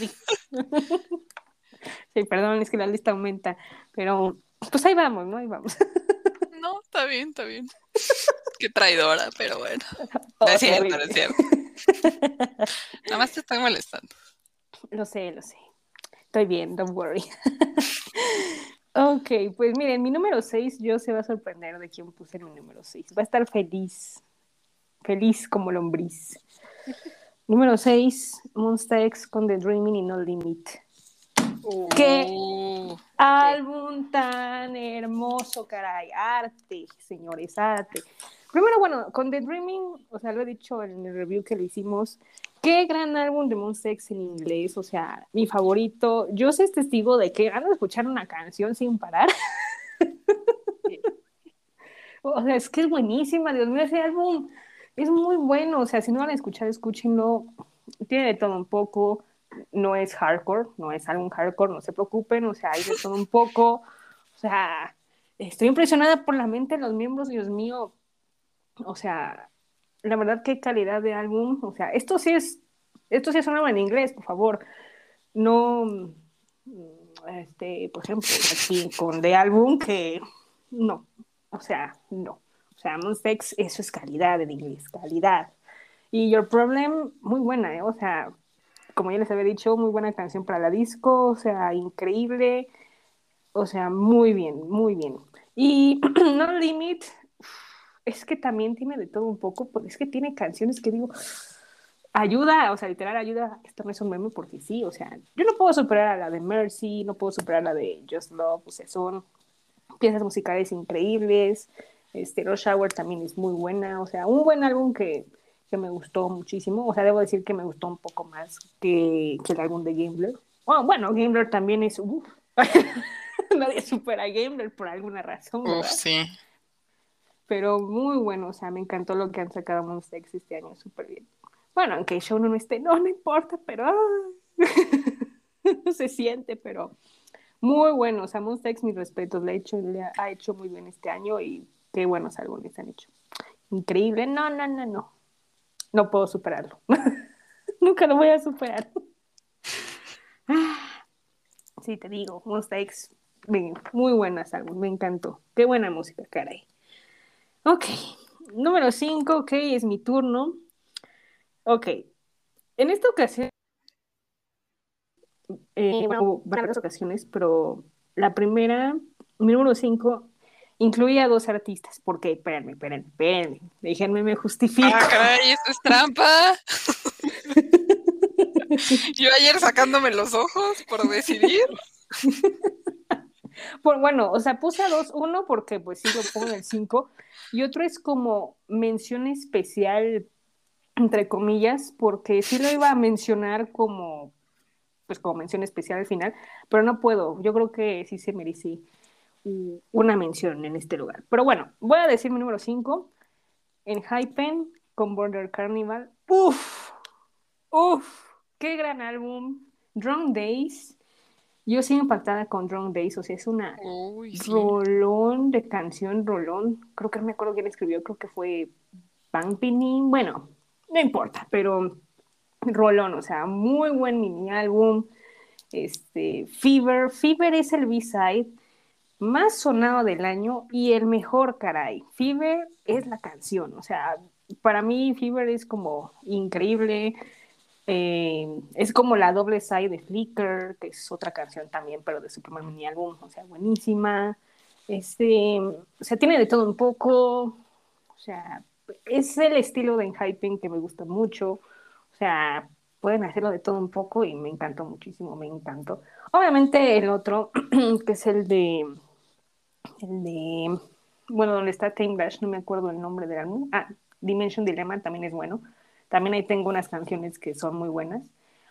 Sí, perdón, es que la lista aumenta. Pero, pues ahí vamos, ¿no? Ahí vamos. No, está bien, está bien. Qué traidora, pero bueno. Oh, No es cierto, no es cierto. Nada más te estoy molestando. Lo sé, lo sé. Estoy bien, don't worry. Ok, pues miren, mi número 6, yo se va a sorprender de quién puse mi número 6. Va a estar feliz. Feliz como lombriz. número 6, Monster X con The Dreaming y No Limit. ¿Qué? Uh, Álbum tan hermoso, caray. Arte, señores, arte. Primero, bueno, con The Dreaming, o sea, lo he dicho en el review que le hicimos, qué gran álbum de Monster X en inglés, o sea, mi favorito. Yo soy testigo de que han de escuchar una canción sin parar. O sea, es que es buenísima, Dios mío, ese álbum es muy bueno. O sea, si no van a escuchar, escúchenlo. Tiene de todo un poco. No es hardcore, no es álbum hardcore, no se preocupen. O sea, hay de todo un poco. O sea, estoy impresionada por la mente de los miembros, Dios mío. O sea, la verdad, qué calidad de álbum. O sea, esto sí es, esto sí sonaba en inglés, por favor. No, este, por ejemplo, aquí con de álbum que no, o sea, no. O sea, Monstex, eso es calidad en inglés, calidad. Y Your Problem, muy buena, ¿eh? O sea, como ya les había dicho, muy buena canción para la disco, o sea, increíble. O sea, muy bien, muy bien. Y No Limit, es que también tiene de todo un poco, porque es que tiene canciones que digo, ayuda, o sea, literal ayuda, esto no es un meme porque sí, o sea, yo no puedo superar a la de Mercy, no puedo superar a la de Just Love, o sea, son piezas musicales increíbles, este, Rush Shower también es muy buena, o sea, un buen álbum que, que me gustó muchísimo, o sea, debo decir que me gustó un poco más que, que el álbum de Gambler. Oh, bueno, Gambler también es, uff, nadie supera a Gambler por alguna razón. Uf, sí. Pero muy bueno, o sea, me encantó lo que han sacado Monster X este año, súper bien. Bueno, aunque show no esté, no, no importa, pero se siente, pero muy bueno. O sea, Monster mis respetos, le ha, hecho, le ha hecho muy bien este año y qué buenos álbumes han hecho. Increíble, no, no, no, no. No puedo superarlo. Nunca lo voy a superar. sí, te digo, Monster X, muy buenas álbumes, me encantó. Qué buena música, caray. Ok, número 5, ok, es mi turno. Ok, en esta ocasión, eh, bueno, varias ocasiones, pero la primera, mi número 5, incluye a dos artistas. ¿Por qué? Espérenme, espérenme, espérenme. Déjenme me justifico. Ah, caray, esto es trampa. Yo ayer sacándome los ojos por decidir. Por, bueno, o sea, puse a dos, uno porque pues sí lo pongo en el 5, y otro es como mención especial, entre comillas, porque sí lo iba a mencionar como, pues como mención especial al final, pero no puedo, yo creo que sí se merece una mención en este lugar. Pero bueno, voy a decir mi número 5, en Hypen con Border Carnival, uff, uff, qué gran álbum, Drunk Days, yo sigo impactada con Drunk Days, o sea, es una rolón de canción, rolón. Creo que no me acuerdo quién escribió, creo que fue Pini. Bueno, no importa, pero rolón, o sea, muy buen mini álbum. Este, Fever, Fever es el B-side más sonado del año y el mejor, caray. Fever es la canción, o sea, para mí Fever es como increíble eh, es como la doble side de Flicker, que es otra canción también, pero de su primer mini álbum, o sea, buenísima. Este, o sea, tiene de todo un poco, o sea, es el estilo de Enhyping que me gusta mucho, o sea, pueden hacerlo de todo un poco y me encantó muchísimo, me encantó. Obviamente el otro, que es el de, el de, bueno, donde está Time Dash, no me acuerdo el nombre del álbum, ah, Dimension Dilemma también es bueno, también ahí tengo unas canciones que son muy buenas.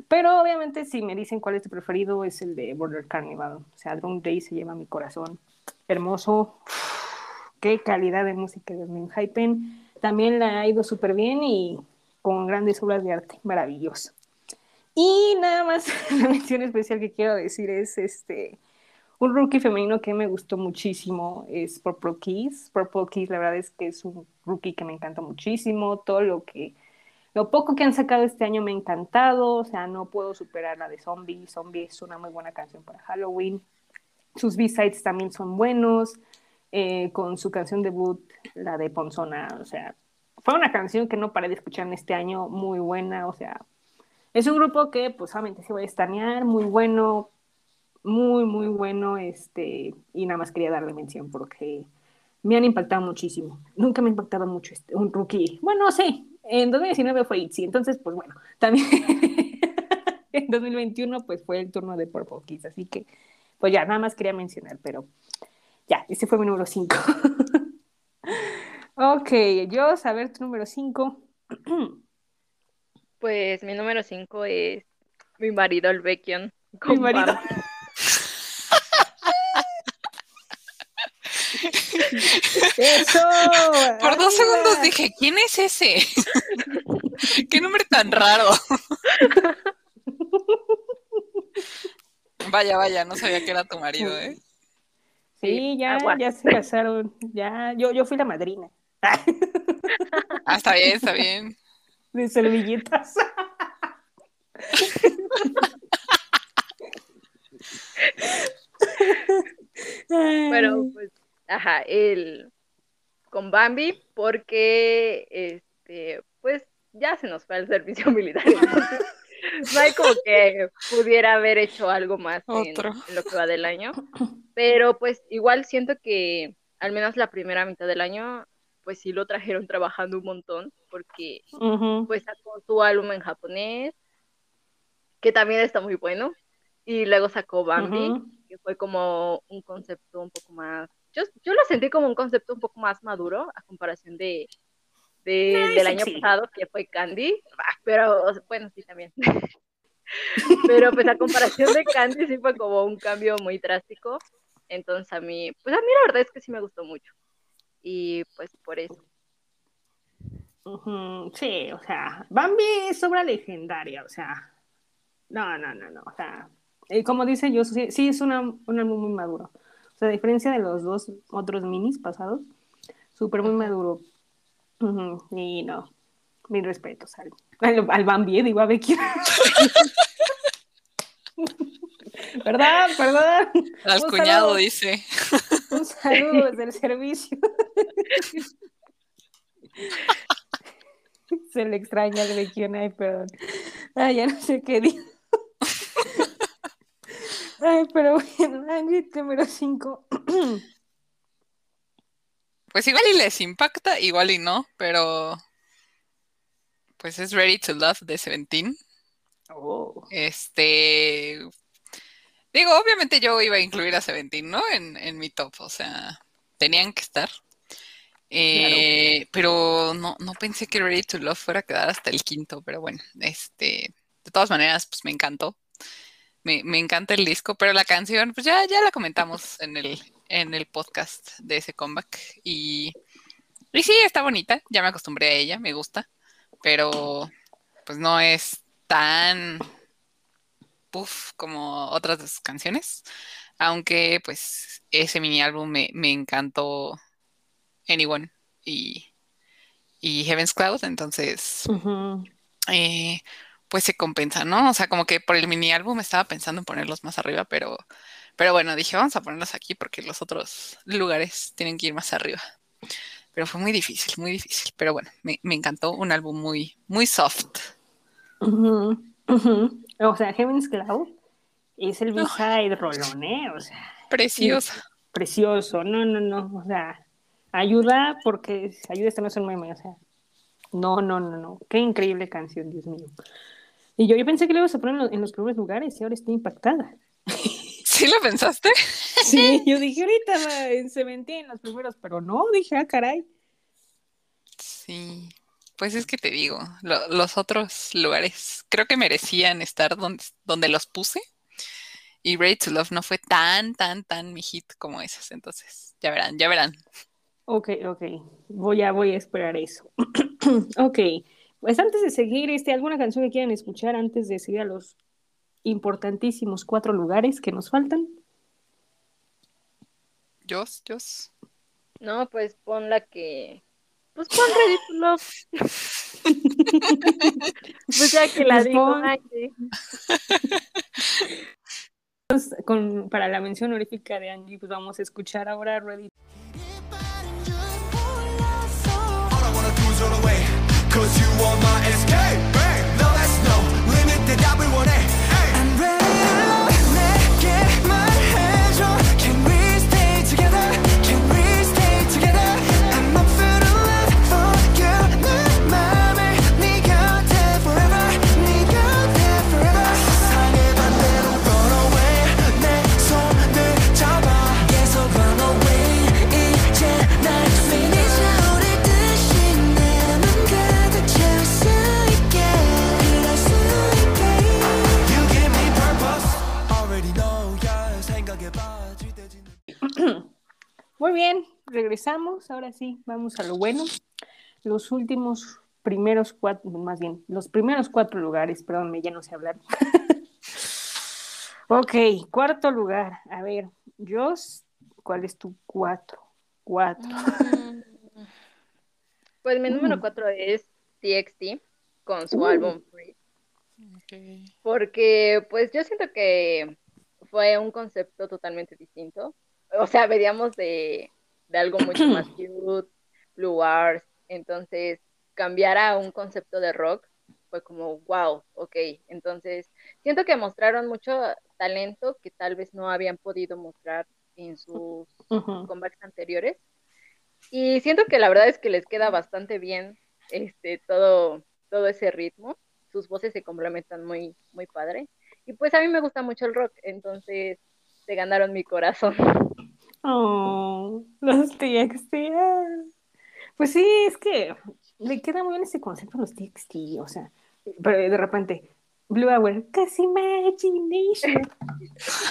Pero obviamente si me dicen cuál es tu preferido es el de Border Carnival. O sea, Drunk Day se lleva mi corazón. Hermoso. Qué calidad de música de Hypen. También la ha ido súper bien y con grandes obras de arte. Maravilloso. Y nada más, la mención especial que quiero decir es este un rookie femenino que me gustó muchísimo es Purple Keys. Purple Keys, la verdad es que es un rookie que me encanta muchísimo. Todo lo que lo poco que han sacado este año me ha encantado, o sea, no puedo superar la de Zombie. Zombie es una muy buena canción para Halloween. Sus B-sides también son buenos. Eh, con su canción debut, la de Ponzona, o sea, fue una canción que no paré de escuchar en este año, muy buena, o sea, es un grupo que pues solamente se va a estanear, muy bueno, muy, muy bueno, este, y nada más quería darle mención porque me han impactado muchísimo. Nunca me ha impactado mucho este, un rookie. Bueno, sí, en 2019 fue ITZY, entonces, pues bueno, también en 2021 pues fue el turno de Purple Kiss, así que pues ya, nada más quería mencionar, pero ya, ese fue mi número 5. ok, yo, saber tu número 5. pues mi número 5 es mi marido, el Beckion. Mi marido. Eso. Por dos segundos dije, ¿quién es ese? ¿Qué nombre tan raro? Vaya, vaya, no sabía que era tu marido, ¿eh? Sí, ya, agua. ya se casaron. Ya, yo, yo fui la madrina. Ah, está bien, está bien. De servilletas. Pero pues, ajá, el con Bambi, porque este, pues ya se nos fue el servicio militar. entonces, no hay como que pudiera haber hecho algo más en, lo que va del año. Pero pues igual siento que al menos la primera mitad del año, pues sí lo trajeron trabajando un montón, porque pues sacó su álbum en japonés, que también está muy bueno, y luego sacó Bambi, que fue como un concepto un poco más, yo, yo lo sentí como un concepto un poco más maduro a comparación de, de- del año sí. pasado, que fue Candy, Ah, pero bueno, sí también. pero pues a comparación de Candy sí fue como un cambio muy drástico, entonces a mí, pues a mí la verdad es que sí me gustó mucho, y pues por eso. Sí, o sea, Bambi es obra legendaria, o sea, no, no, no, no, o sea, eh, como dice yo, sí, sí es una, un álbum muy maduro, sea, a diferencia de los dos otros minis pasados, súper muy maduro, y no, mis respetos al, al, al Bambi, eh, digo, a Becky. ¿Verdad? ¿Verdad? Al Un cuñado saludo. dice. Un saludo desde el servicio. Se le extraña al Bequión, ay, perdón. Ay, ya no sé qué digo. Ay, pero bueno, Angie, número 5. Pues igual y les impacta, igual y no, pero pues es Ready to Love de Seventeen. Oh. Este, digo, obviamente yo iba a incluir a Seventeen, ¿no? En, en mi top, o sea, tenían que estar. Eh, pero no, no pensé que Ready to Love fuera a quedar hasta el quinto, pero bueno, este, de todas maneras, pues me encantó. Me, me encanta el disco, pero la canción, pues ya, ya la comentamos en el, en el podcast de ese comeback. Y, y sí, está bonita, ya me acostumbré a ella, me gusta, pero pues no es tan puff como otras de sus canciones. Aunque pues ese mini álbum me, me encantó Anyone y, y Heaven's Cloud, entonces eh, pues se compensa, ¿no? O sea, como que por el mini álbum estaba pensando en ponerlos más arriba, pero, pero bueno, dije, vamos a ponerlos aquí porque los otros lugares tienen que ir más arriba. Pero fue muy difícil, muy difícil. Pero bueno, me, me encantó un álbum muy, muy soft. O sea, Heaven's Cloud es el B-side rolón, ¿eh? O sea, Preciosa. precioso. No, no, no. O sea, ayuda porque ayuda, esto no es un meme. O sea, no, no, no, no. Qué increíble canción, Dios mío. Y yo, yo pensé que le ibas a poner en los, primeros lugares y ahora estoy impactada. ¿Sí lo pensaste? Sí, yo dije ahorita va, en Seventeen en los primeros, pero no, dije, ah, caray. Sí, pues es que te digo, lo- los otros lugares creo que merecían estar donde, donde los puse. Y Ready to Love no fue tan, tan, tan mi hit como esas. Entonces, ya verán, ya verán. Ok, ok. Voy a, voy a esperar eso. ok. Pues antes de seguir, este, ¿alguna canción que quieran escuchar antes de seguir a los importantísimos cuatro lugares que nos faltan? Jos, Jos. No, pues pon la que. Pues pon Ready to Love. pues ya que la Pues digo, pon. Con, para la mención honorífica de Angie, pues vamos a escuchar ahora Ready. All I wanna do is run away Cause you are my escape No, that's no limit that I will want it hey. I'm ready to make it mine Muy bien, regresamos, ahora sí, vamos a lo bueno. Los últimos primeros cuatro, más bien, los primeros cuatro lugares, perdón, ya no sé hablar. ok, cuarto lugar. A ver, Joss, ¿cuál es tu cuatro? Cuatro. Mm. Pues mi número Mm. cuatro es TXT con su Uh. álbum Free. Porque pues yo siento que fue un concepto totalmente distinto. O sea, veníamos de, de algo mucho más cute, Blue Wars, entonces cambiar a un concepto de rock fue como, wow, ok. Entonces, siento que mostraron mucho talento que tal vez no habían podido mostrar en sus Ujú. comebacks anteriores. Y siento que la verdad es que les queda bastante bien este todo, todo ese ritmo. Sus voces se complementan muy, muy padre. Y pues a mí me gusta mucho el rock, entonces se ganaron mi corazón. Oh, los TXT. ah. Pues sí, es que le queda muy bien ese concepto a los TXT, o sea, pero de repente, Blue Hour, casi imagination.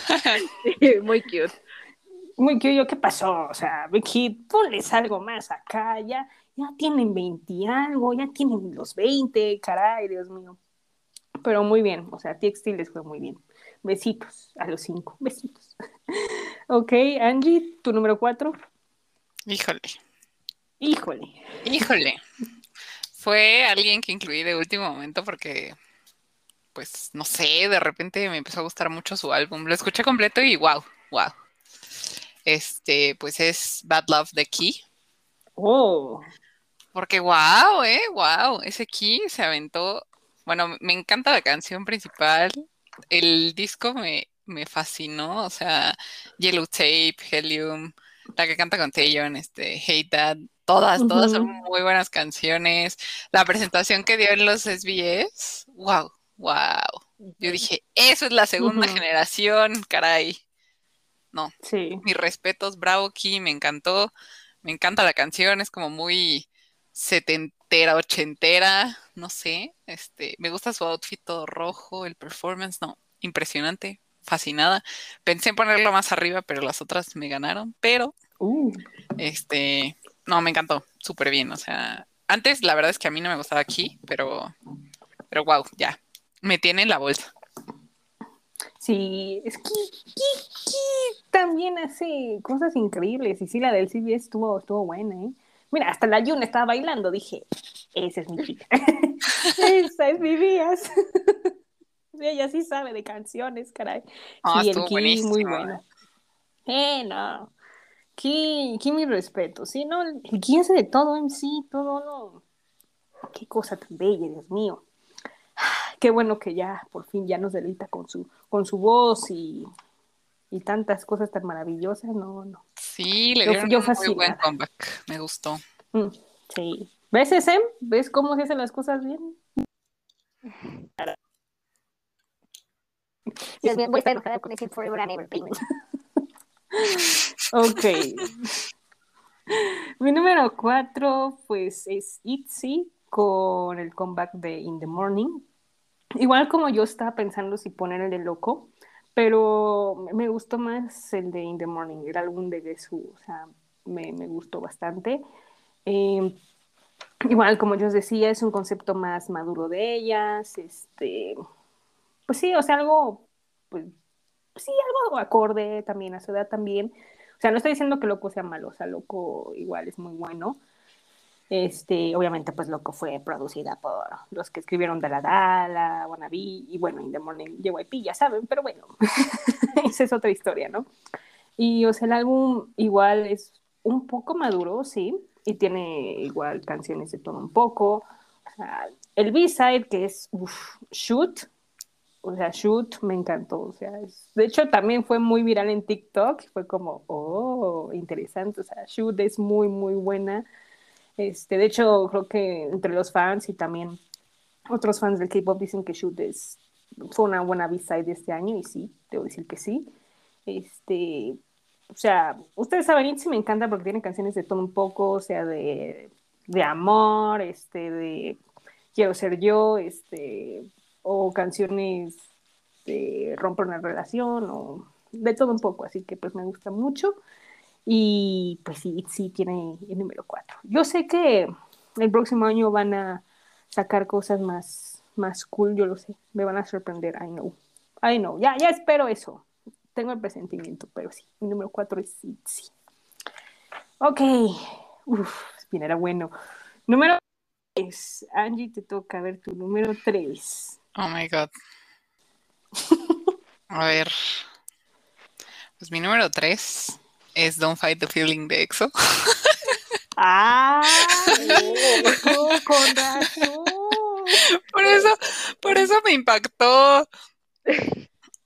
Muy cute. Muy que yo, ¿qué pasó? O sea, Big Hit, ponles algo más acá, ya, ya tienen 20 y algo, ya tienen los 20, caray, Dios mío. Pero muy bien, o sea, TXT les fue muy bien. Besitos a los cinco, besitos. Ok, Angie, tu número cuatro. Híjole, Híjole. híjole. Fue alguien que incluí de último momento porque, pues, no sé, de repente me empezó a gustar mucho su álbum. Lo escuché completo y wow, wow. Este, pues es Bad Love de Key. Oh, Porque wow, eh, wow, ese Key se aventó. Bueno, me encanta la canción principal. El disco me, me fascinó. O sea, Yellow Tape, Helium, la que canta con Taeyeon, este, Hate That. Todas, todas son muy buenas canciones. La presentación que dio en los SBS, wow, wow. Yo dije, eso es la segunda generación, caray. No, sí. mis respetos, bravo Key, me encantó, me encanta la canción, es como muy setentera, ochentera, no sé, este, me gusta su outfit todo rojo, el performance, no, impresionante, fascinada. Pensé en ponerlo más arriba, pero las otras me ganaron, pero Uh, este, no, me encantó, súper bien, o sea, antes la verdad es que a mí no me gustaba Key, pero, pero wow, ya, me tiene en la bolsa. sí, es que también hace cosas increíbles. Y sí, la del CBS estuvo, estuvo buena, ¿eh? Mira, hasta la Yuna estaba bailando. Dije, esa es mi chica. esa es mi Vías. Ella sí sabe de canciones, caray. Ah, sí, el estuvo Ki, buenísimo. muy bueno. Eh, no. Ki, Ki, mi respeto. Sí, no, el Ki hace de todo en sí, todo, no. Qué cosa tan bella, Dios mío. Qué bueno que ya, por fin, ya nos deleita con su, con su voz y, y tantas cosas tan maravillosas. No, no. Sí, le dieron yo un muy buen comeback, me gustó. Mm, sí. ¿Ves, Sem? ¿Ves cómo se hacen las cosas bien? Dios mío, voy a estar enojada con ese Forever and Ever. Ok. Mi número cuatro, pues, es ITZY con el comeback de In the Morning. Igual como yo estaba pensando si poner el de Loco, pero me gustó más el de In the Morning, el álbum de Gesu, o sea, me, me gustó bastante. Eh, igual, como yo os decía, es un concepto más maduro de ellas, este, pues sí, o sea, algo, pues, sí, algo acorde también a su edad también. O sea, no estoy diciendo que Loco sea malo, o sea, Loco igual es muy bueno. Este, obviamente, pues Loco fue producida por los que escribieron Dala Dala, Wannabe, y bueno, In the Morning, JYP, ya saben, pero bueno, esa es otra historia, ¿no? Y, o sea, el álbum igual es un poco maduro, sí, y tiene igual canciones de todo un poco. O sea, el B-side, que es uf, Shoot, o sea, Shoot me encantó. O sea, de hecho también fue muy viral en TikTok. Fue como, oh, interesante. O sea, Shoot es muy, muy buena. Este, de hecho, creo que entre los fans y también otros fans del K-pop dicen que Shoot es, fue una buena B-side de este año. Y sí, debo decir que sí. Este, o sea, ustedes saben, ITZY me encanta porque tiene canciones de todo un poco, o sea, de, de amor, este, de quiero ser yo, este, o canciones de romper una relación, o de todo un poco, así que pues me gusta mucho. Y pues sí, sí tiene el número 4. Yo sé que el próximo año van a sacar cosas más, más cool, yo lo sé. Me van a sorprender, I know. I know, ya, ya espero eso. Tengo el presentimiento, pero sí, mi número 4 es sí. Ok, Uf, bien, era bueno. Número 3. Angie, te toca ver tu número 3. Oh my god. A ver. Pues mi número 3 es Don't Fight the Feeling de EXO. Ah, oh, con razón. Por eso, por eso me impactó.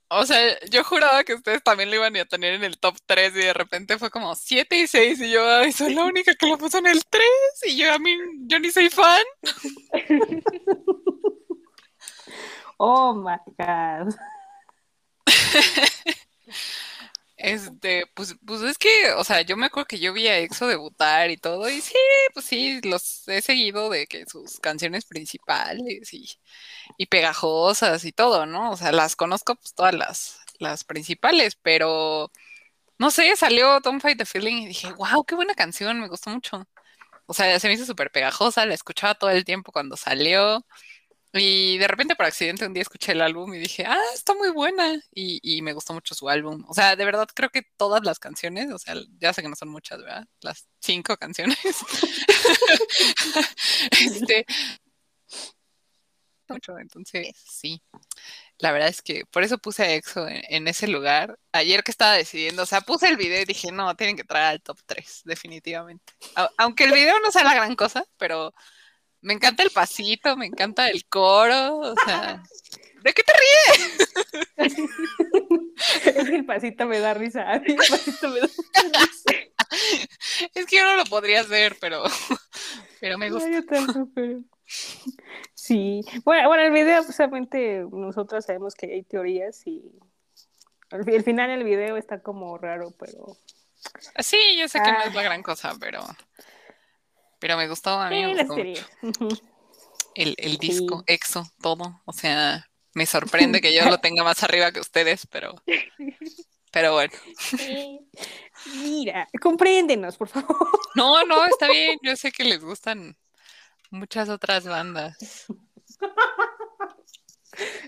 O sea, yo juraba que ustedes también lo iban a tener en el top 3 y de repente fue como 7 y 6 y yo, ay, soy la única que lo puso en el 3 y yo a mí, yo ni soy fan. Oh my God. Este, pues, pues es que, o sea, yo me acuerdo que yo vi a EXO debutar y todo, y sí, pues sí, los he seguido de que sus canciones principales y, y pegajosas y todo, ¿no? O sea, las conozco pues todas las, las principales, pero no sé, salió Don't Fight the Feeling y dije, wow, qué buena canción, me gustó mucho. O sea, se me hizo súper pegajosa, la escuchaba todo el tiempo cuando salió. Y de repente por accidente un día escuché el álbum y dije, ah, está muy buena. Y, y me gustó mucho su álbum. O sea, de verdad creo que todas las canciones, o sea, ya sé que no son muchas, ¿verdad? Las cinco canciones. este, mucho, entonces sí. La verdad es que por eso puse a EXO en, en ese lugar. Ayer que estaba decidiendo, o sea, puse el video y dije, no, tienen que traer al top 3, definitivamente. A- aunque el video no sea la gran cosa, pero me encanta el pasito, me encanta el coro, o sea, ¿de qué te ríes? Es que el pasito me da risa. a mí El pasito me da risa. Es que yo no lo podría hacer, pero, pero me gusta. No, yo tampoco, pero- Sí, bueno, bueno, el video, pues, obviamente, nosotros sabemos que hay teorías y al fi- el final del video está como raro, pero Sí, yo sé que no Ah. es la gran cosa, pero, pero me gustó, a mí sí, me las gustó teorías. Ujú. el, el disco, Sí. EXO, todo, o sea, me sorprende que yo lo tenga más arriba que ustedes, pero, pero bueno. Mira, compréndenos, por favor. No, no, está bien, yo sé que les gustan muchas otras bandas.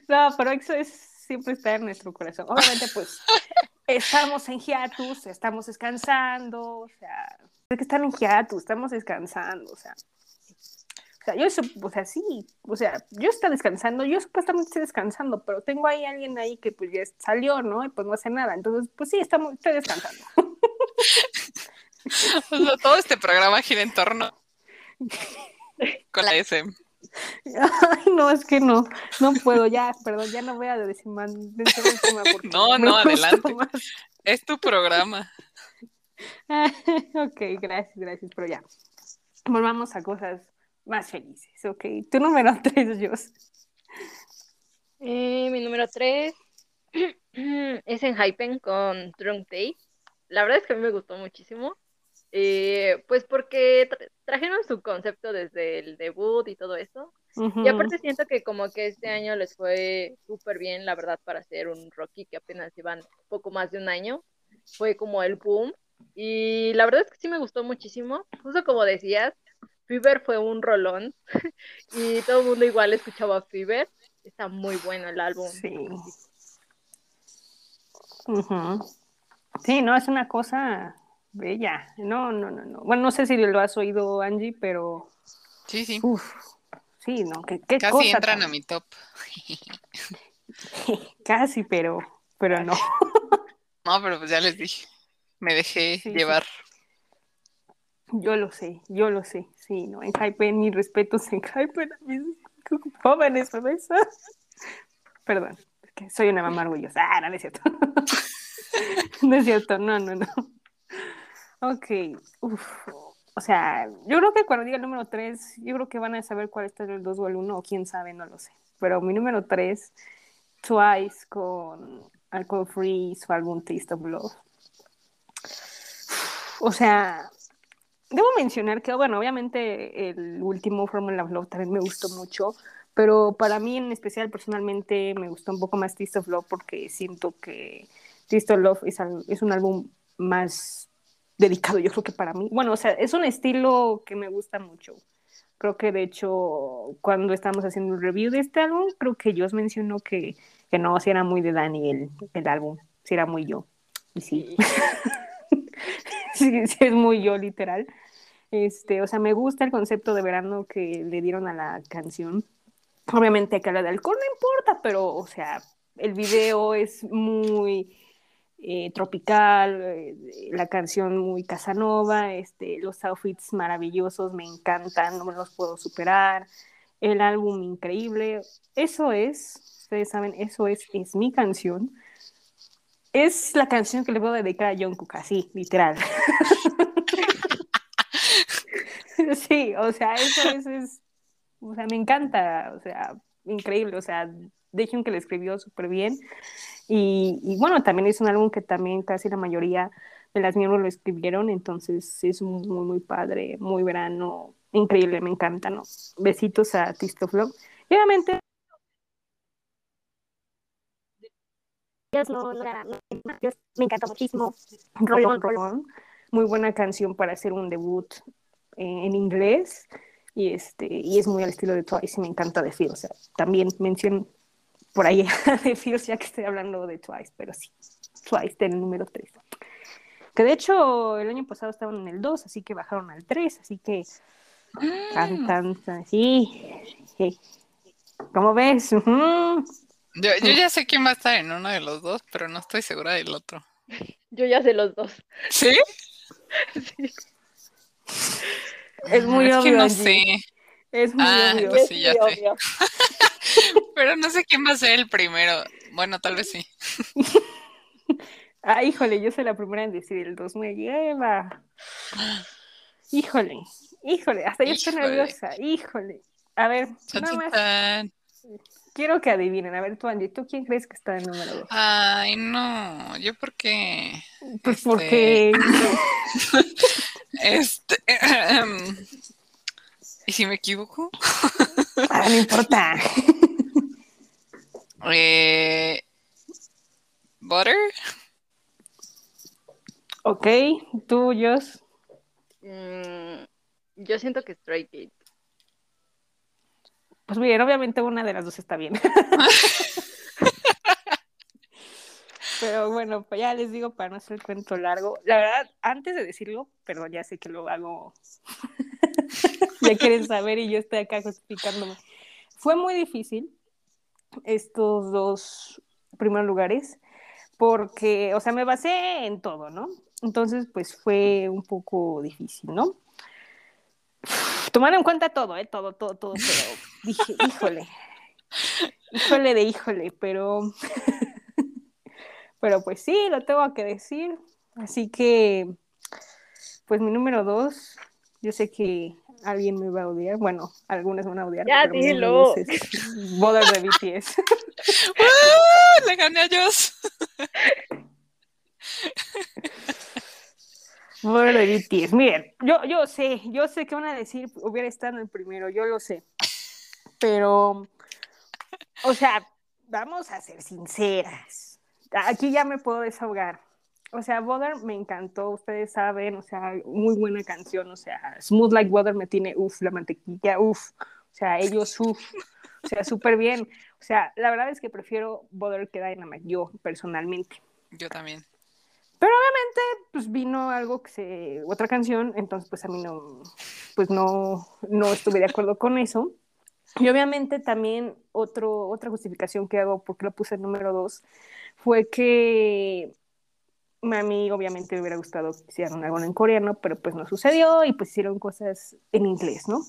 No, pero eso es siempre está en nuestro corazón. Obviamente, pues, estamos en hiatus, estamos descansando, o sea, es que están en hiatus, estamos descansando, o sea. O sea, yo, o sea, sí, o sea, yo estoy descansando, yo supuestamente estoy descansando, pero tengo ahí alguien ahí que pues ya salió, ¿no? Y pues no hace nada, entonces, pues sí, estamos, estoy descansando. O sea, todo este programa gira en torno con la SM. Ay, no, es que no, no puedo, ya, perdón, ya no voy a decir más No, no, adelante. más. Es tu programa. ok, gracias, gracias, pero ya. Volvamos a cosas más felices, ok. Tu número tres, Jos. Eh, mi número 3 es en Hypen con Drunk Day. La verdad es que a mí me gustó muchísimo. Eh, pues porque tra- trajeron su concepto desde el debut y todo eso. Y aparte siento que como que este año les fue súper bien, la verdad, para hacer un Rocky que apenas iban poco más de un año. Fue como el boom. Y la verdad es que sí me gustó muchísimo. Justo como decías, Fever fue un rolón. y todo el mundo igual escuchaba Fever. Está muy bueno el álbum. Sí. Sí, no, es una cosa bella. No, no, no, no. Bueno, no sé si lo has oído, Angie, pero Sí, sí. uf, sí, no, qué, qué Casi cosa entran tan- a mi top. Casi, pero, pero no. No, pero pues ya les dije. Me dejé Sí, sí. llevar. Yo lo sé, yo lo sé. Sí, no, en Hypen, mis respetos en Hypen, a mis jóvenes, ¿sabes? Perdón, es que soy una mamá orgullosa. Ah, no, no es cierto. no es cierto, no, no, no. Ok, uf. O sea, yo creo que cuando diga el número 3, yo creo que van a saber cuál está el 2 o el 1, o quién sabe, no lo sé. Pero mi número 3, Twice con Alcohol Free, su álbum Taste of Love. O sea, debo mencionar que, bueno, obviamente el último Formula of Love también me gustó mucho, pero para mí en especial personalmente me gustó un poco más Taste of Love porque siento que Taste of Love es, es un álbum más dedicado, yo creo que para mí. Bueno, o sea, es un estilo que me gusta mucho. Creo que de hecho, cuando estábamos haciendo un review de este álbum, creo que Joss mencionó que, que no, si era muy de Dani el, el álbum, si era muy yo. Y sí, sí, sí, es muy yo, literal. Este, o sea, me gusta el concepto de verano que le dieron a la canción. Obviamente que habla de alcohol no importa, pero, o sea, el video es muy eh, tropical, eh, la canción muy Casanova, este, los outfits maravillosos, me encantan, no me los puedo superar, el álbum increíble, eso es, ustedes saben, eso es, es mi canción. Es la canción que le puedo dedicar a Jungkook, así, literal. sí, o sea, eso es, es, o sea, me encanta, o sea, increíble, o sea, Dejen que le escribió súper bien. Y, y, bueno, también es un álbum que también casi la mayoría de las miembros lo escribieron, entonces es muy, muy, padre, muy verano, increíble, me encanta, ¿no? Besitos a Tisto Flow. Y obviamente no, no no, me encantó muchísimo. Rolón, Rolón. Muy buena canción para hacer un debut eh, en inglés. Y, este, y es muy al estilo de Twice y me encanta de Phil. O sea, también menciono por ahí de Phil, ya que estoy hablando de Twice, pero sí, Twice en el número 3. Que de hecho el año pasado estaban en el 2, así que bajaron al 3, así que. Tan, tan, tan, sí, sí. ¿Cómo ves? Uh -huh. Yo, yo ya sé quién va a estar en uno de los dos, pero no estoy segura del otro. Yo ya sé los dos. ¿Sí? Sí. Es muy es obvio. que no sé. Es muy Ah, obvio. pues Es sí, ya muy sé. obvio. Pero no sé quién va a ser el primero. Bueno, tal vez sí. Ah, híjole, yo soy la primera en decir el 2 me lleva. Híjole, híjole, hasta yo estoy nerviosa. Híjole. A ver, nada más quiero que adivinen. A ver, tú, Angie, ¿tú quién crees que está en número 2? Ay, no. Yo porque. Pues este, porque. Este. ¿Y si me equivoco? Ah, no importa. Eh, ¿Butter? Ok, tú, Jos. Mm, yo siento que Straight Gate. Pues miren, obviamente una de las dos está bien. Pero bueno, pues ya les digo para no hacer el cuento largo. La verdad, antes de decirlo, perdón, ya sé que lo hago. ya quieren saber y yo estoy acá justificándome. Fue muy difícil estos dos primeros lugares porque, o sea, me basé en todo, ¿no? Entonces, pues fue un poco difícil, ¿no? Tomar en cuenta todo, ¿eh? Todo, todo, todo, pero dije, híjole, híjole de híjole, pero, pero pues sí, lo tengo que decir. Así que, pues mi número dos, yo sé que alguien me va a odiar, bueno, algunas van a odiar. Ya, número dilo. Bother de BTS. ¡Ah! Le gané a Joss. Bother de BTS. Miren, yo, yo sé, yo sé que van a decir, hubiera estado en el primero, yo lo sé. Pero, o sea, vamos a ser sinceras. Aquí ya me puedo desahogar. O sea, Bother me encantó, ustedes saben, o sea, muy buena canción, o sea, Smooth Like Butter me tiene, uff, la mantequilla, uff, o sea, ellos, uff, o sea, súper bien. O sea, la verdad es que prefiero Bother que Dynamite, yo personalmente. Yo también. Pero obviamente, pues vino algo que se, otra canción, entonces pues a mí no, pues no, no estuve de acuerdo con eso. Y obviamente también otro, otra justificación que hago porque lo puse en número dos fue que a mí obviamente me hubiera gustado que hicieran algo en coreano, pero pues no sucedió y pues hicieron cosas en inglés, ¿no?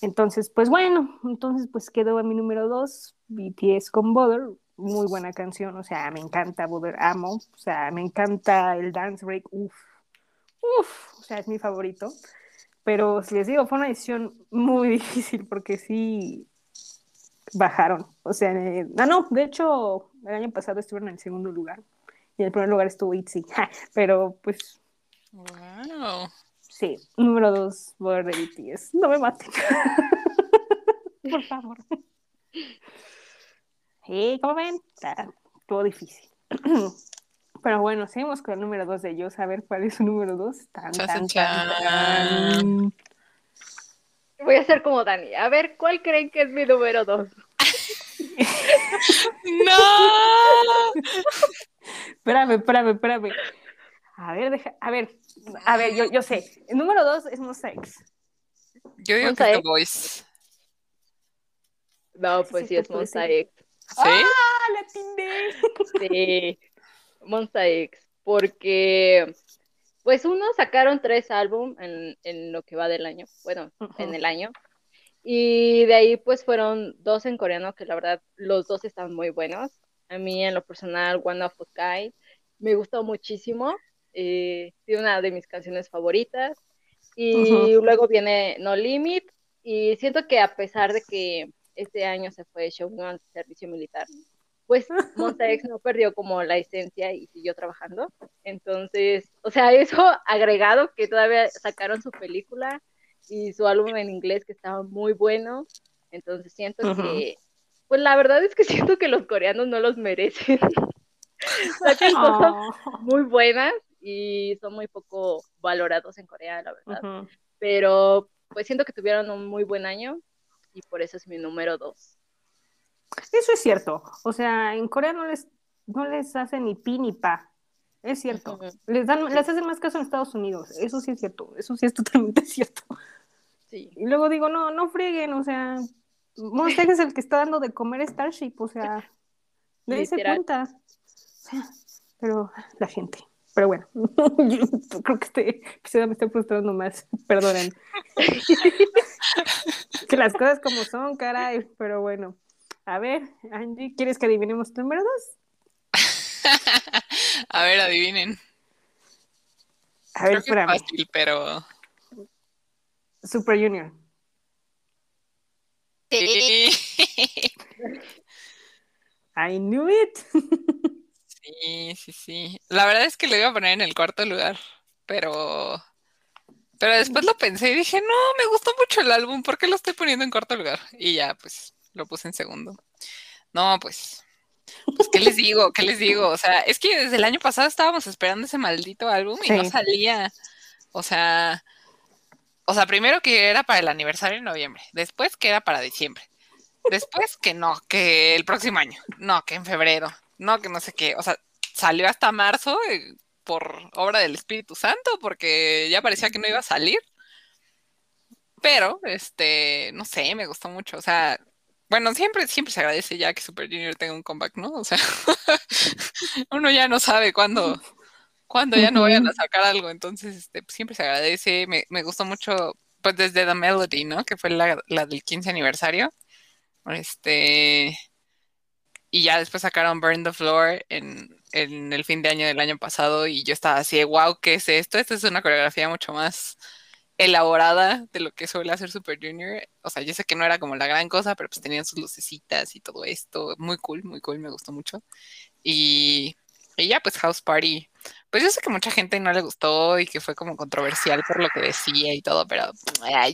Entonces, pues bueno, entonces pues quedó a mi número dos, BTS con Bother, muy buena canción, o sea, me encanta Bother, amo, o sea, me encanta el dance break, uff, uff, o sea, es mi favorito. Pero si les digo, fue una decisión muy difícil porque sí bajaron. O sea, eh, ah, no, de hecho, el año pasado estuvieron en el segundo lugar y en el primer lugar estuvo ITZY. Ja, Pero pues Wow. sí, número dos, Border de BTS. No me maten. Por favor. Sí, como ven, está, estuvo difícil. Pero bueno, seguimos con el número dos de ellos. A ver cuál es su número dos. Tan, tan, tan. Voy a hacer como Dani. A ver, ¿cuál creen que es mi número dos? ¡No! Espérame, espérame, espérame. A ver, deja, a ver, a ver, yo, yo sé. El número dos es Mosaics. Yo digo Monsta que es The. Voice. No, pues sí, Sí, es. X. ¿Sí? ¡Ah, la atiné! Sí, Monsta X. Porque, pues uno sacaron tres álbumes en, en lo que va del año. Bueno, en el año. Y de ahí pues fueron dos en coreano que la verdad los dos están muy buenos. A mí en lo personal One of a Kind me gustó muchísimo. Eh, es una de mis canciones favoritas. Y luego viene No Limit. Y siento que a pesar de que este año se fue Shogun servicio militar, pues Monsta X no perdió como la esencia y siguió trabajando. Entonces, o sea, eso agregado que todavía sacaron su película y su álbum en inglés que estaba muy bueno. Entonces siento que, pues la verdad es que siento que los coreanos no los merecen. Sacan cosas Oh. muy buenas y son muy poco valorados en Corea, la verdad. Pero pues siento que tuvieron un muy buen año y por eso es mi número dos. Eso es cierto. O sea, en Corea no les, no les hacen ni pi ni pa. Es cierto. Les dan, les hacen más caso en Estados Unidos. Eso sí es cierto. Eso sí es totalmente cierto. Sí. Y luego digo, no, no frieguen, o sea, Monster X es el que está dando de comer a Starship, o sea, dense Literal. cuenta. Pero la gente. Pero bueno, yo creo que este episodio me está frustrando más, perdonen. que las cosas como son, caray, pero bueno. A ver, Angie, ¿quieres que adivinemos tu número dos? A ver, adivinen. A ver, Creo que es fácil, pero. Super Junior. I knew it. Sí, sí, sí. La verdad es que lo iba a poner en el cuarto lugar, pero. Pero después lo pensé y dije, no, me gustó mucho el álbum, ¿por qué lo estoy poniendo en cuarto lugar? Y ya, pues, lo puse en segundo. No, pues. Pues, ¿qué les digo? ¿Qué les digo? O sea, es que desde el año pasado estábamos esperando ese maldito álbum y no Sí. salía. O sea. O sea, primero que era para el aniversario en noviembre, después que era para diciembre, después que no, que el próximo año, no, que en febrero, no, que no sé qué, o sea, salió hasta marzo eh, por obra del Espíritu Santo, porque ya parecía que no iba a salir. Pero, este, no sé, me gustó mucho. O sea, bueno, siempre, siempre se agradece ya que Super Junior tenga un comeback, ¿no? O sea, uno ya no sabe cuándo, cuándo ya no vayan a sacar algo. Entonces, este, pues, siempre se agradece. Me, me gustó mucho, pues desde The Melody, ¿no? Que fue la, la del 15 aniversario. Este. Y ya después sacaron Burn the Floor en, en el fin de año del año pasado y yo estaba así de, wow, ¿qué es esto? Esta es una coreografía mucho más elaborada de lo que suele hacer Super Junior. O sea, yo sé que no era como la gran cosa, pero pues tenían sus lucecitas y todo esto. Muy cool, muy cool, me gustó mucho. Y, y ya, pues House Party. Pues yo sé que mucha gente no le gustó y que fue como controversial por lo que decía y todo, pero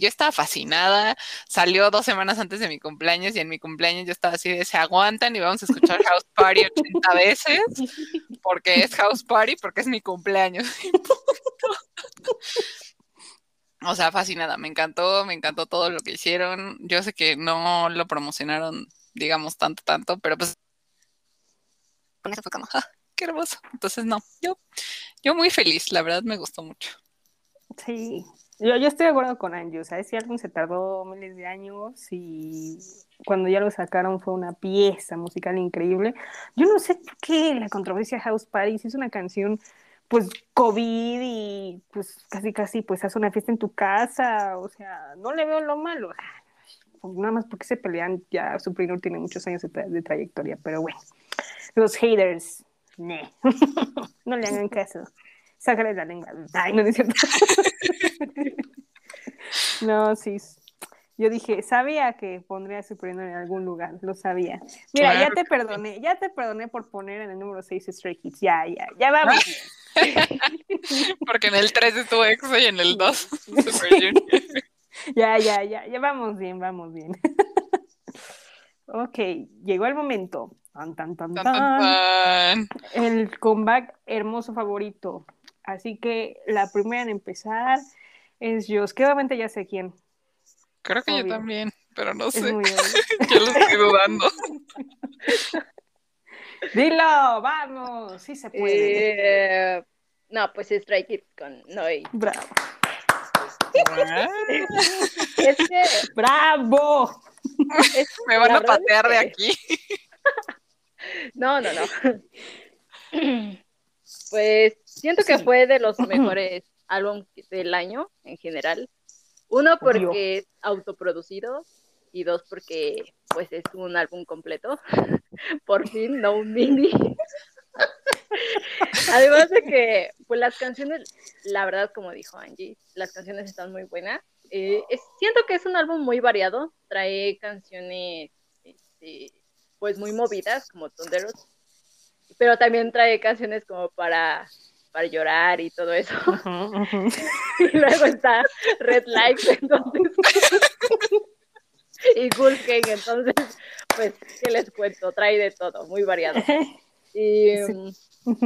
yo estaba fascinada. Salió dos semanas antes de mi cumpleaños y en mi cumpleaños yo estaba así de se aguantan y vamos a escuchar House Party 80 veces porque es House Party, porque es mi cumpleaños. O sea, fascinada, me encantó, me encantó todo lo que hicieron. Yo sé que no lo promocionaron, digamos, tanto, tanto, pero pues con eso fue como, "Ah, qué hermoso. Entonces, no, yo, yo muy feliz, la verdad me gustó mucho. Sí, yo, yo estoy de acuerdo con Angie, o sea, ese álbum se tardó miles de años y cuando ya lo sacaron fue una pieza musical increíble. Yo no sé por qué la controversia House Party si es una canción, pues, COVID y pues casi casi pues haz una fiesta en tu casa, o sea, no le veo lo malo. Pues, nada más porque se pelean, ya su Junior tiene muchos años de, tra- de trayectoria, pero bueno, los haters, no le hagan caso. Sácale la lengua. Ay, no, no es cierto. no, sí. Yo dije, sabía que pondría a Super Junior en algún lugar, lo sabía. Mira, Claro ya te perdoné, ya te perdoné por poner en el número 6 Stray Kids. Ya, ya, ya vamos. Porque en el 3 estuvo EXO y en el 2 Super Junior. Ya, ya, ya, ya vamos bien, vamos bien. Ok, llegó el momento. Tan, tan, tan, Tan, tan, tan. tan. El comeback hermoso favorito. Así que la primera en empezar es Joss, que obviamente ya sé quién. Creo que yo también, pero no Es sé. Yo lo estoy dudando. Dilo, vamos, sí se puede. Eh, no, pues Strike It con Noi. Bravo. Es que ¡Bravo! Me van a patear de aquí. No, no, no. Pues siento que fue de los mejores álbumes del año en general. Uno porque es autoproducido y dos porque pues es un álbum completo. Por fin, no un mini. Además de que pues las canciones, la verdad como dijo Angie, las canciones están muy buenas. Eh, es- siento que es un álbum muy variado, trae canciones este, pues muy movidas como Thunderous, pero también trae canciones como para, para llorar y todo eso. Ujú, ujú. Y luego está Red Lights, entonces. y Gulken, entonces, pues, ¿qué les cuento? Trae de todo, muy variado. Y mm,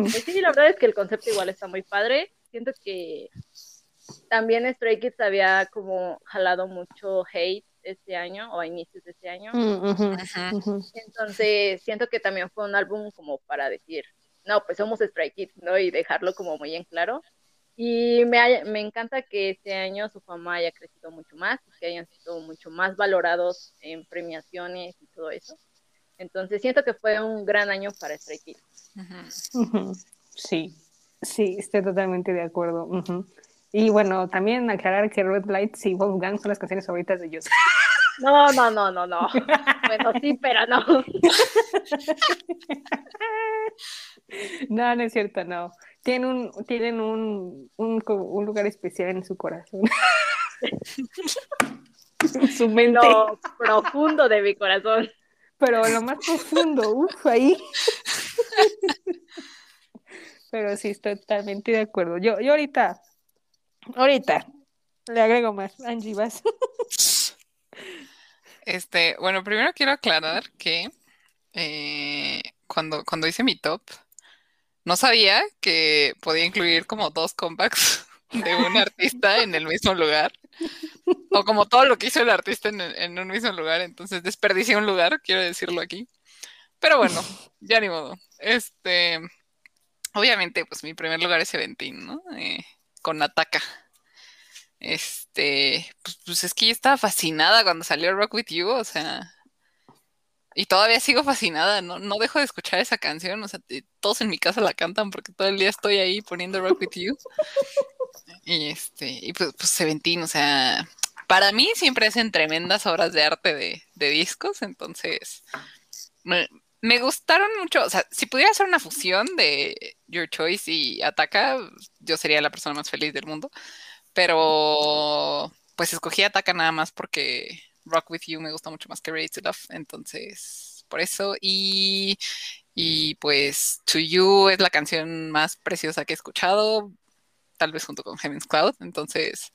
pues sí, la verdad es que el concepto igual está muy padre. Siento que también Stray Kids había como jalado mucho hate este año o a inicios de este año. Mm. Entonces, siento que también fue un álbum como para decir, no, pues somos Stray Kids, ¿no? Y dejarlo como muy en claro. Y me, haya- me encanta que este año su fama haya crecido mucho más, que hayan sido mucho más valorados en premiaciones y todo eso. Entonces, siento que fue un gran año para Stray Kids. Sí, sí, estoy totalmente de acuerdo. Y bueno, también aclarar que Red Lights y Wolfgang son las canciones favoritas de ellos. No, no, no, no, no. Bueno, sí, pero no. No, no es cierto, no. Tienen un, tienen un, un lugar especial en su corazón. En su mente. Lo profundo de mi corazón. Pero lo más profundo, uff, ahí. Pero sí, estoy totalmente de acuerdo. Yo, yo ahorita, ahorita, le agrego más. Angie, vas. Este, bueno, primero quiero aclarar que eh, cuando, cuando hice mi top, no sabía que podía incluir como dos comebacks de un artista en el mismo lugar. O como todo lo que hizo el artista en, en un mismo lugar. Entonces desperdicié un lugar, quiero decirlo aquí. Pero bueno, ya ni modo. Este, obviamente, pues mi primer lugar es Seventeen, ¿no? Eh, con Ataka. Este, pues, pues es que yo estaba fascinada cuando salió Rock With You, o sea, y todavía sigo fascinada, no, no dejo de escuchar esa canción, o sea, t- todos en mi casa la cantan porque todo el día estoy ahí poniendo Rock With You. Y este, y pues, pues Seventeen, o sea, para mí siempre hacen tremendas obras de arte de, de discos, entonces me, me gustaron mucho, o sea, si pudiera hacer una fusión de Your Choice y Ataka, yo sería la persona más feliz del mundo. Pero pues escogí Ataka nada más porque Rock With You me gusta mucho más que Ready to Love. Entonces, por eso. Y, y pues To You es la canción más preciosa que he escuchado, tal vez junto con Heaven's Cloud. Entonces,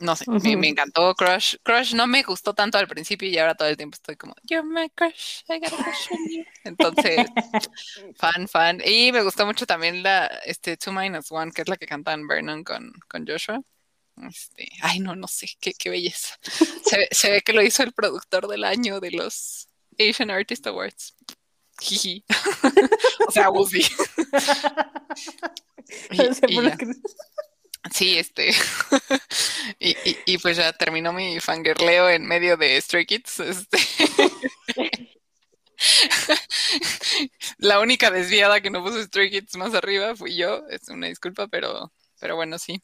no sé, me, encantó Crush. Crush no me gustó tanto al principio y ahora todo el tiempo estoy como, You're my crush, I got a crush on you. Entonces, fan, fan. Y me gustó mucho también la, este, Two Minus One, que es la que cantan Vernon con, con Joshua. Este, ay, no, no sé, qué, qué belleza. Se, ve- se ve que lo hizo el productor del año de los Asian Artist Awards. Jiji. o sea, Woozy. Sí, este. y, y, y pues ya terminó mi fangirleo en medio de Stray Kids. Este. La única desviada que no puso Stray Kids más arriba fui yo. Es una disculpa, pero, pero bueno, sí.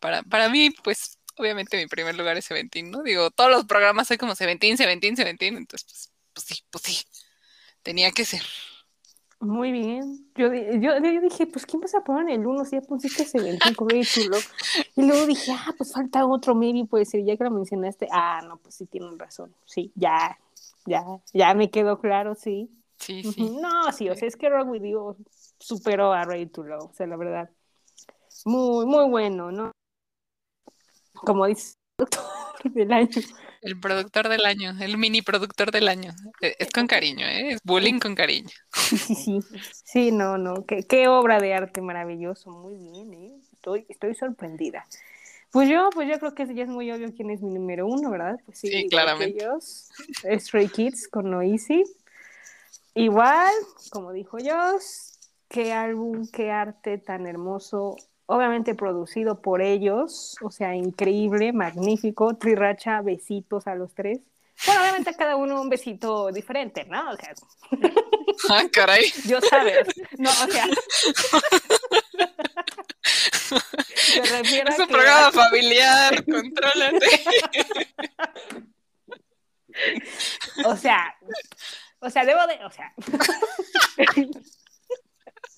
Para, para mí, pues, obviamente mi primer lugar es Seventeen, ¿no? Digo, todos los programas soy como Seventeen, Seventeen, Seventeen. Entonces, pues, pues sí, pues sí. Tenía que ser. Muy bien. Yo, yo, yo dije, pues, ¿quién vas a poner en el 1 si ya pusiste con Ready to Love? Y luego dije, ah, pues falta otro, maybe puede ser, ya que lo mencionaste. Ah, no, pues sí tienen razón. Sí, ya, ya, ya me quedó claro, sí. Sí, sí. No, sí, o sea, es que Rock With You superó a Ready to Love, o sea, la verdad. Muy, muy bueno, ¿no? Como dice el doctor del año. El productor del año, el mini productor del año. Eh, Es con cariño, ¿eh? Es bullying con cariño. Sí, sí, sí. Sí, no, no. Qué, qué obra de arte maravilloso. Muy bien, ¿eh? Estoy, estoy sorprendida. Pues yo, pues yo creo que ya es muy obvio quién es mi número uno, ¿verdad? Pues Sí, que claramente. ellos. Stray Kids con No Easy. Igual, como dijo Joss, qué álbum, qué arte tan hermoso. Obviamente producido por ellos, o sea, increíble, magnífico. Triracha, besitos a los tres. Bueno, obviamente a cada uno un besito diferente, ¿no? O sea, Ah, caray. yo sabes. No, o sea. Refiero Es a un que- programa familiar, contrólate. O sea, o sea, debo de, o sea.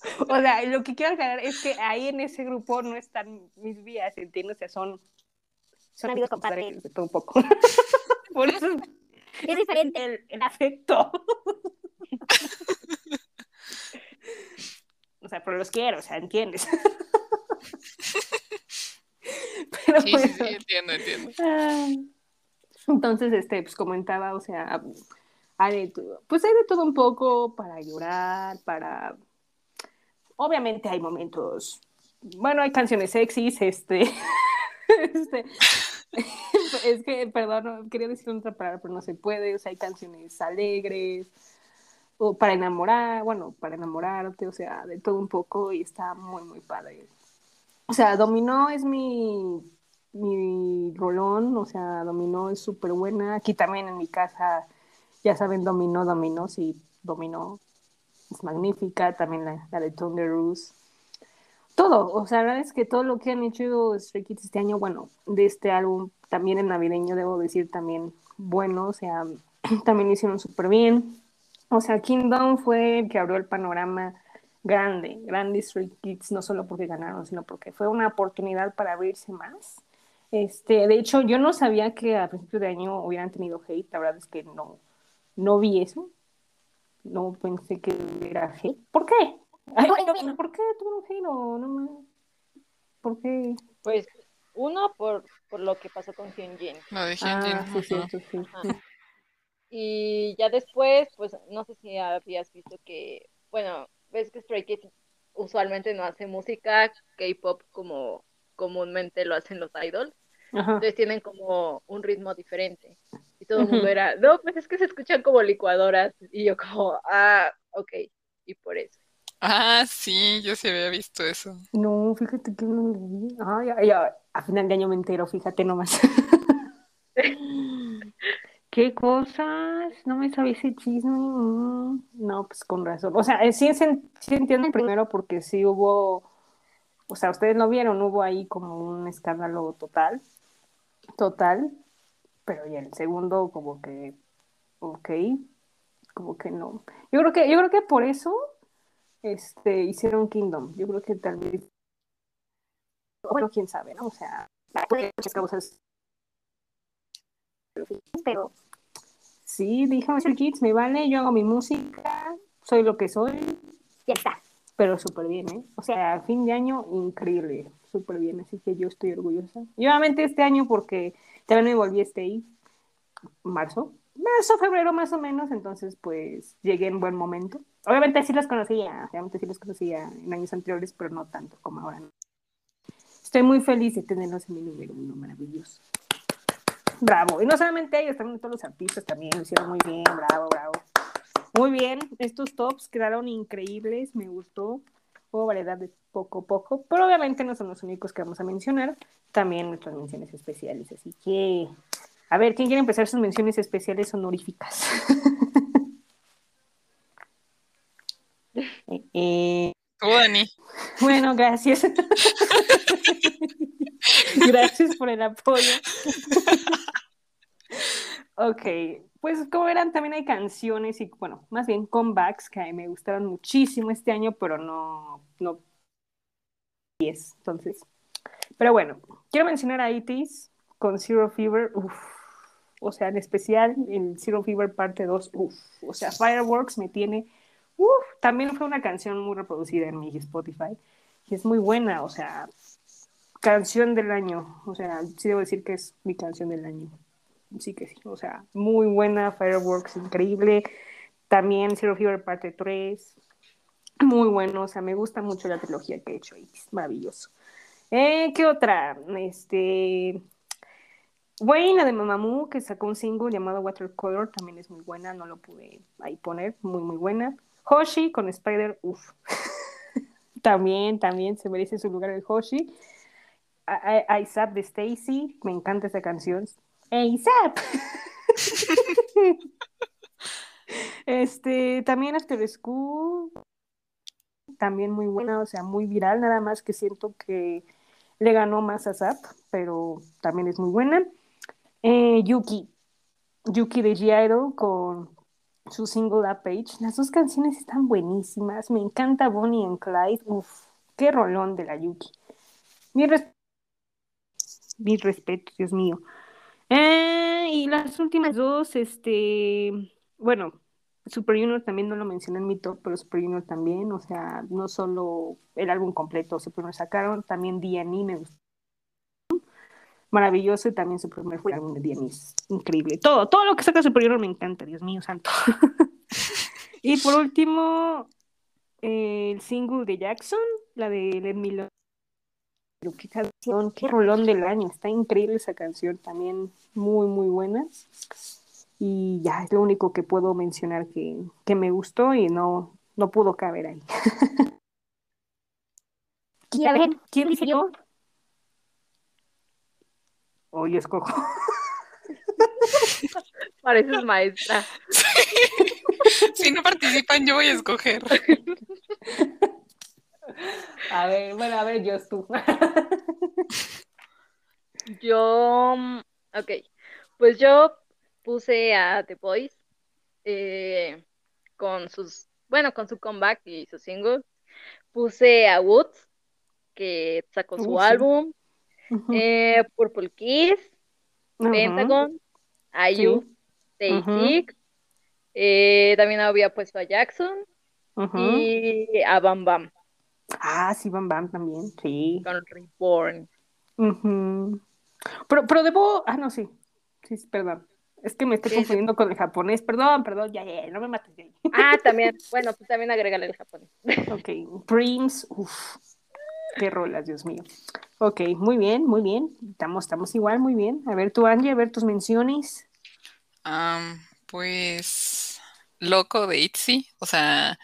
O sea, lo que quiero aclarar es que ahí en ese grupo no están mis vías, ¿entiendes? O sea, son, Son amigos compadres de todo un poco. Por eso Es diferente. el, el afecto. O sea, pero los quiero, o sea, ¿entiendes? Pero Sí, sí, bueno. sí, entiendo, entiendo. Ah. Entonces, este, pues comentaba, o sea, hay de todo, pues hay de todo un poco para llorar, para... Obviamente hay momentos, bueno, hay canciones sexys, este, este, es que, perdón, quería decir otra palabra, pero no se puede, o sea, hay canciones alegres, o para enamorar, bueno, para enamorarte, o sea, de todo un poco y está muy, muy padre. O sea, Dominó es mi, mi rolón, o sea, Dominó es súper buena. Aquí también en mi casa, ya saben, Dominó, Dominó, sí, Dominó es magnífica. También la, la de Thunder Rose. Todo, o sea, la verdad es que todo lo que han hecho Stray Kids este año, bueno, de este álbum, también en navideño, debo decir, también bueno, o sea, también lo hicieron súper bien. O sea, Kingdom fue el que abrió el panorama grande, grande Stray Kids, no solo porque ganaron, sino porque fue una oportunidad para abrirse más. Este, de hecho, yo no sabía que a principios de año hubieran tenido hate, la verdad es que no, no vi eso. No pensé que hubiera hate. ¿Por qué? Ay, No, no. ¿Por qué tuvieron hate o no me- ¿Por qué? Pues uno por, por lo que pasó con Hyunjin. Lo de Ah, sí, sí. Y ya después, pues no sé si habías visto que, bueno, ves que Stray Kids usualmente no hace música K-pop como comúnmente lo hacen los idols. Ajá. Entonces tienen como un ritmo diferente. Y todo el mundo era, no, pues es que se escuchan como licuadoras. Y yo como, ah, ok. Y por eso. Ah, sí, yo sí había visto eso. No, fíjate que no lo vi. Ay, ay, ay, a final de año me entero, fíjate nomás. ¿Qué cosas? No me sabía ese chisme. No, pues con razón. O sea, eh, sí, sí entiendo primero porque sí hubo, o sea, ustedes lo vieron, hubo ahí como un escándalo total, total, pero ya el segundo como que, ok, como que no. Yo creo que, yo creo que por eso, este, hicieron Kingdom. Yo creo que tal vez, bueno, quién sabe, ¿no? O sea, puede muchas causas. Pero Sí, dije, Stray Kids, me vale, yo hago mi música, soy lo que soy, ya está. pero súper bien, ¿eh? O sea, fin de año, increíble, súper bien, así que yo estoy orgullosa. Y obviamente este año, porque también me volví Stay, marzo, marzo, febrero más o menos, entonces pues llegué en buen momento. Obviamente sí los conocía, obviamente sí los conocía en años anteriores, pero no tanto como ahora. Estoy muy feliz de tenerlos en mi número uno, maravilloso. Bravo. Y no solamente ellos, también todos los artistas también lo hicieron muy bien, bravo, bravo. Muy bien, estos tops quedaron increíbles, me gustó. Hubo variedad de poco a poco, pero obviamente no son los únicos que vamos a mencionar, también nuestras menciones especiales. Así que, a ver, ¿quién quiere empezar sus menciones especiales honoríficas? Eh, eh, Tú, Dani. bueno, gracias. gracias por el apoyo. ok, pues como verán, también hay canciones y, bueno, más bien comebacks que a mí me gustaron muchísimo este año, pero no, no 10, entonces. Pero bueno, quiero mencionar a ITIS con Zero Fever, uff, o sea, en especial el Zero Fever parte 2, uff, o sea, Fireworks me tiene, uff, también fue una canción muy reproducida en mi Spotify, y es muy buena, o sea, canción del año, o sea, sí debo decir que es mi canción del año. sí que sí, o sea, muy buena, Fireworks increíble, también Zero Fever parte 3, muy bueno, o sea, me gusta mucho la trilogía que he hecho es maravilloso. Eh, ¿Qué otra? Este, Wayne, la de Mamamoo, que sacó un single llamado Watercolor, también es muy buena, no lo pude ahí poner, muy, muy buena. Hoshi con Spider, uff. también, también se merece su lugar el Hoshi. ASAP de Stacy, me encanta esa canción. ASAP. este, también After School, también muy buena, o sea, muy viral, nada más que siento que le ganó más a Zap, pero también es muy buena. Eh, Yuki, Yuki de G-Idol con su single Up Page. Las dos canciones están buenísimas. Me encanta Bonnie and Clyde. Uf, qué rolón de la Yuki. Mi, res mi respeto, Dios mío. Eh, y las últimas dos, este, bueno, Super Junior también no lo mencioné en mi top, pero Super Junior también, o sea, no solo el álbum completo Super Junior sacaron, también D&E me gustó. Maravilloso y también su primer álbum de D&E es increíble. Todo, todo lo que saca Super Junior me encanta, Dios mío santo. y por último, el single de Jackson, la de Let Me Love. Qué canción, qué rolón del año, está increíble esa canción, también muy, muy buena. Y ya, es lo único que puedo mencionar que, que me gustó y no, no pudo caber ahí. Y a ver, ¿Quién dice yo? Hoy escojo. Pareces maestra. Si no participan, yo voy a escoger. A ver, bueno, a ver, yo tú. Yo, ok, pues yo puse a The Boys eh, con sus, bueno, con su comeback y su single. Puse a Woods, que sacó su Uh, sí. álbum. Eh, Purple Kiss, Pentagon, IU, sí. Six. Eh, también había puesto a Jackson y a Bam Bam Ah, sí, Bam Bam también, sí. con Reborn. Pero, pero debo, ah, no, sí, sí, perdón. Es que me estoy Sí, sí. confundiendo con el japonés. Perdón, perdón, ya, ya, ya, no me mates de ahí. Ah, también, bueno, pues también agrégale el japonés. Ok, Dreams, uff, qué rolas, Dios mío. Ok, muy bien, muy bien. Estamos, estamos igual, muy bien. A ver, tú, Angie, a ver tus menciones. Am, pues loco de Itzy, o sea,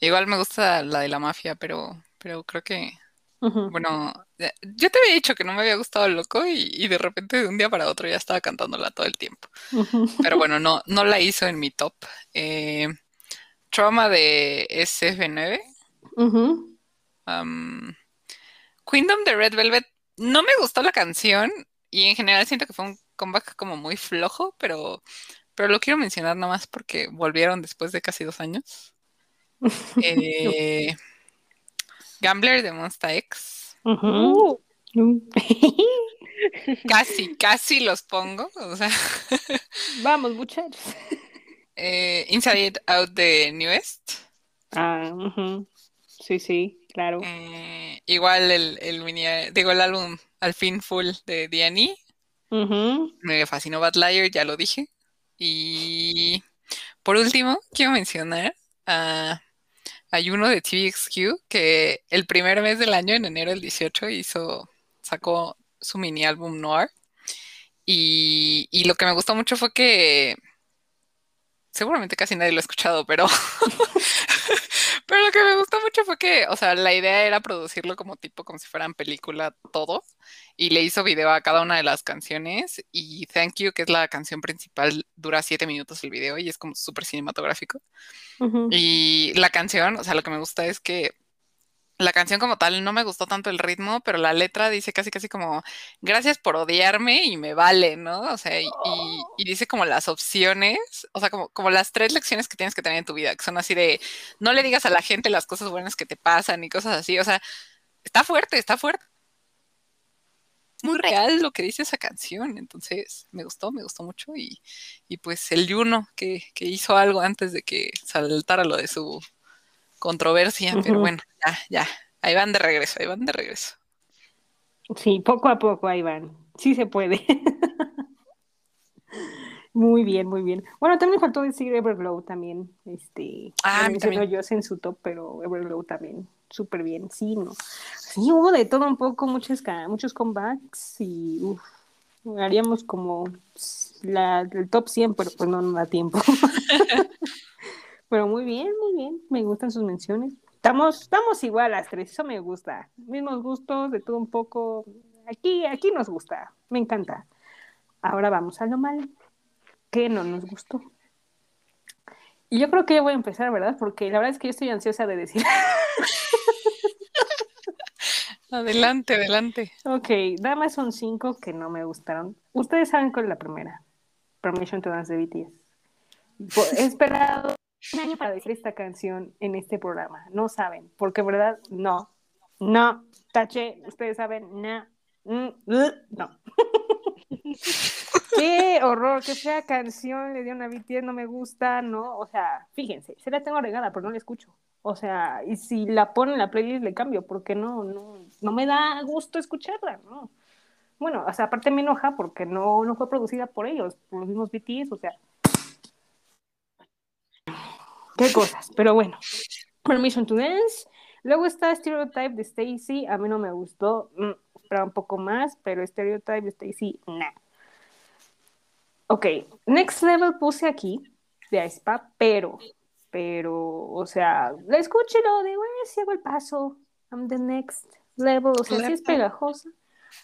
igual me gusta la de la mafia, pero, pero creo que, Bueno, ya- yo te había dicho que no me había gustado loco y, y de repente de un día para otro ya estaba cantándola todo el tiempo. Pero bueno, no, no la hizo en mi top. Eh, Trauma de SF9. Ujú. am, Kingdom de Red Velvet. No me gustó la canción y en general siento que fue un comeback como muy flojo, pero, pero lo quiero mencionar nada más porque volvieron después de casi dos años. Eh, Gambler de Monsta X. Uh, Casi, casi los pongo. O sea, Vamos, muchachos. eh, Inside Out de Newest. Ah. Sí, sí, claro. Eh, igual el, el mini, digo, el álbum al fin full de Diani. Ujú. Me fascinó Bad Liar, ya lo dije. Y por último, quiero mencionar a, hay uno de TVXQ que el primer mes del año, en enero del 18, hizo, sacó su mini álbum Noir. Y, y lo que me gustó mucho fue que seguramente casi nadie lo ha escuchado, pero pero lo que me gustó mucho fue que, o sea, la idea era producirlo como tipo, como si fueran película todo, y le hizo video a cada una de las canciones, y Thank You, que es la canción principal, dura siete minutos el video y es como súper cinematográfico. Y la canción, o sea, lo que me gusta es que la canción como tal no me gustó tanto el ritmo, pero la letra dice casi casi como gracias por odiarme y me vale, ¿no? O sea, y, y- y dice como las opciones, o sea, como, como las tres lecciones que tienes que tener en tu vida, que son así de no le digas a la gente las cosas buenas que te pasan y cosas así, o sea, está fuerte, está fuerte. Muy real lo que dice esa canción, entonces me gustó, me gustó mucho y, y pues el Juno que, que hizo algo antes de que saltara lo de su controversia, pero bueno, ya, ya, ahí van de regreso, ahí van de regreso. Sí, poco a poco ahí van. Sí se puede. Muy bien, muy bien. Bueno, también me faltó decir Everglow también. Este, Ah, también. yo en su top, pero Everglow también. Súper bien, sí, ¿no? Sí, hubo de todo un poco, muchos, muchos comebacks y uf, haríamos como la, el top 100, pero pues no nos da tiempo. pero muy bien, muy bien. Me gustan sus menciones. Estamos, estamos igual las tres, eso me gusta. Mismos gustos, de todo un poco. Aquí, aquí nos gusta, me encanta. Ahora vamos a lo malo que no nos gustó. Y yo creo que yo voy a empezar, ¿verdad? Porque la verdad es que yo estoy ansiosa de decir. Adelante, adelante. ok, nada más son cinco que no me gustaron. Ustedes saben cuál es la primera. Permission to Dance de BTS. He esperado para decir esta canción en este programa. No saben, porque verdad, no. No, tache, ustedes saben, no. No. qué horror, qué fea canción le dieron a BTS, no me gusta, ¿no? O sea, fíjense, se la tengo regada, pero no la escucho. O sea, y si la ponen en la playlist le cambio, porque no, no, no me da gusto escucharla, ¿no? Bueno, o sea, aparte me enoja porque no, no fue producida por ellos, por los mismos BTS, o sea. Qué cosas, pero bueno. Permission to Dance. Luego está Stereotype de Stacy, a mí no me gustó, mm, esperaba un poco más, pero Stereotype de Stacy, nah. Ok, Next Level puse aquí, de Aespa, pero, pero, o sea, la escucho y lo digo, eh, sí hago el paso, I'm the next level, o sea, sí es pegajosa,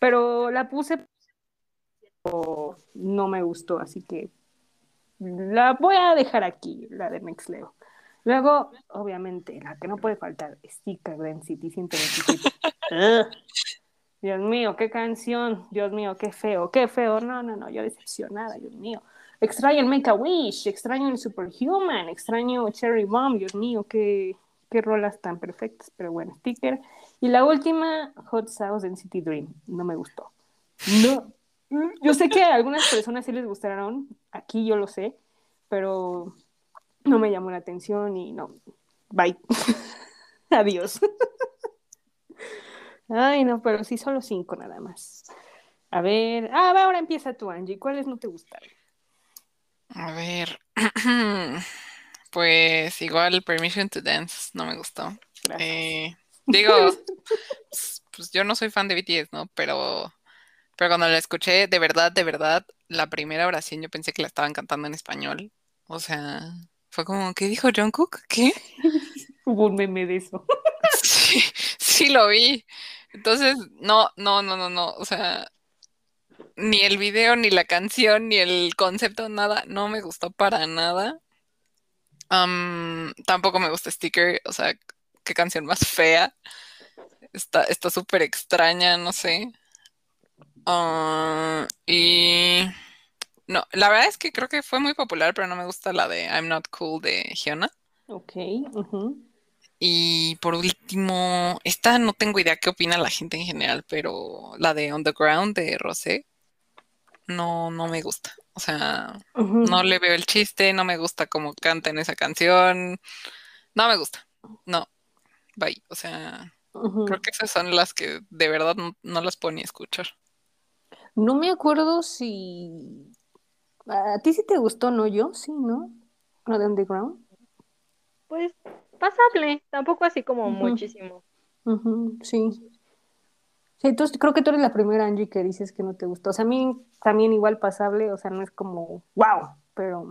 pero la puse, pero no me gustó, así que la voy a dejar aquí, la de Next Level. Luego, obviamente, la que no puede faltar, Sticker Density 127. Ugh. Dios mío, qué canción. Dios mío, qué feo, qué feo. No, no, no, yo decepcionada, Dios mío. Extraño el Make a Wish, extraño el Superhuman, extraño Cherry Bomb, Dios mío, qué, qué rolas tan perfectas, pero bueno, sticker. Y la última, Hot Sauce Density Dream, no me gustó. No. Yo sé que a algunas personas sí les gustaron, aquí yo lo sé, pero no me llamó la atención y no. Bye. Adiós. Ay, no, pero sí, solo cinco nada más. A ver, ah, ahora empieza tú, Angie. ¿Cuáles no te gustaron? A ver. Pues igual Permission to Dance no me gustó. Eh, digo, pues, pues yo no soy fan de BTS, ¿no? Pero, pero cuando la escuché, de verdad, de verdad, la primera oración yo pensé que la estaban cantando en español. O sea, fue como, ¿qué dijo Jungkook? ¿Qué? Hubo un meme de eso. Sí, sí lo vi. Entonces, no, no, no, no, no. O sea, ni el video, ni la canción, ni el concepto, nada, no me gustó para nada. Am, tampoco me gusta Sticker, o sea, qué canción más fea. Está, está súper extraña, no sé. Ah, y no, la verdad es que creo que fue muy popular, pero no me gusta la de I'm Not Cool de Hyuna. Ok. Y por último, esta no tengo idea qué opina la gente en general, pero la de On the Ground de Rosé no, no me gusta. O sea, no le veo el chiste, no me gusta cómo canta en esa canción, no me gusta. No, bye. O sea, creo que esas son las que de verdad no, no las puedo ni escuchar. No me acuerdo si. ¿A ti sí te gustó, no yo? Sí, ¿no? ¿La de Underground? Pues pasable, tampoco así como muchísimo. Sí. Sí, entonces creo que tú eres la primera, Angie, que dices que no te gustó. O sea, a mí también igual pasable, o sea, no es como wow, pero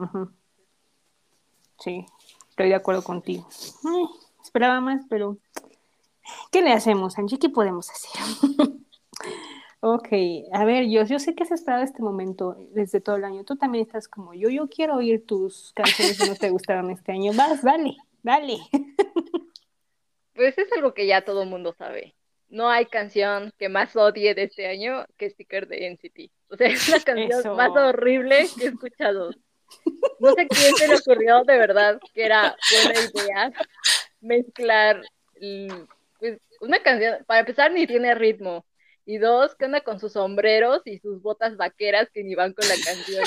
sí, estoy de acuerdo contigo. Ay, esperaba más, pero ¿qué le hacemos, Angie? ¿Qué podemos hacer? Ok, a ver, yo, yo sé que has esperado este momento desde todo el año. Tú también estás como yo. Yo quiero oír tus canciones que no te gustaron este año. Vas, dale, dale. Pues es algo que ya todo el mundo sabe. No hay canción que más odie de este año que Sticker de NCT. O sea, es la canción Eso. más horrible que he escuchado. No sé quién se le ocurrió de verdad que era buena idea mezclar mm, pues, una canción, para empezar ni tiene ritmo. Y dos, que anda con sus sombreros y sus botas vaqueras que ni van con la canción.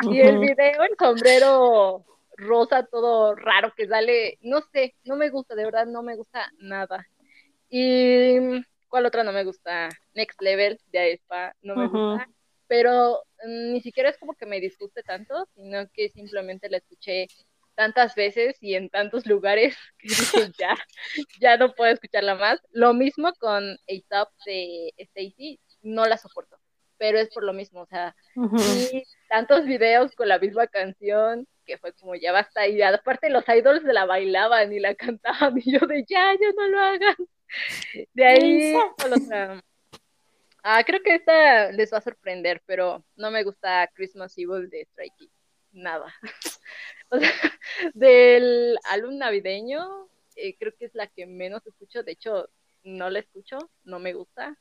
Y el video, el sombrero rosa todo raro que sale, no sé, no me gusta, de verdad no me gusta nada. Y ¿cuál otra no me gusta? Next Level de Aespa, no me gusta. pero mm, ni siquiera es como que me disguste tanto, sino que simplemente la escuché tantas veces y en tantos lugares que dije, ya, ya no puedo escucharla más. Lo mismo con A-Top de Stacy, no la soporto, pero es por lo mismo, o sea, y tantos videos con la misma canción que fue como ya basta y aparte los idols la bailaban y la cantaban y yo de ya, ya no lo hagan. De ahí, con otra- ah, creo que esta les va a sorprender, pero no me gusta Christmas Evil de Stray Kids, nada. O sea, del álbum navideño, eh, creo que es la que menos escucho, de hecho, no la escucho, no me gusta.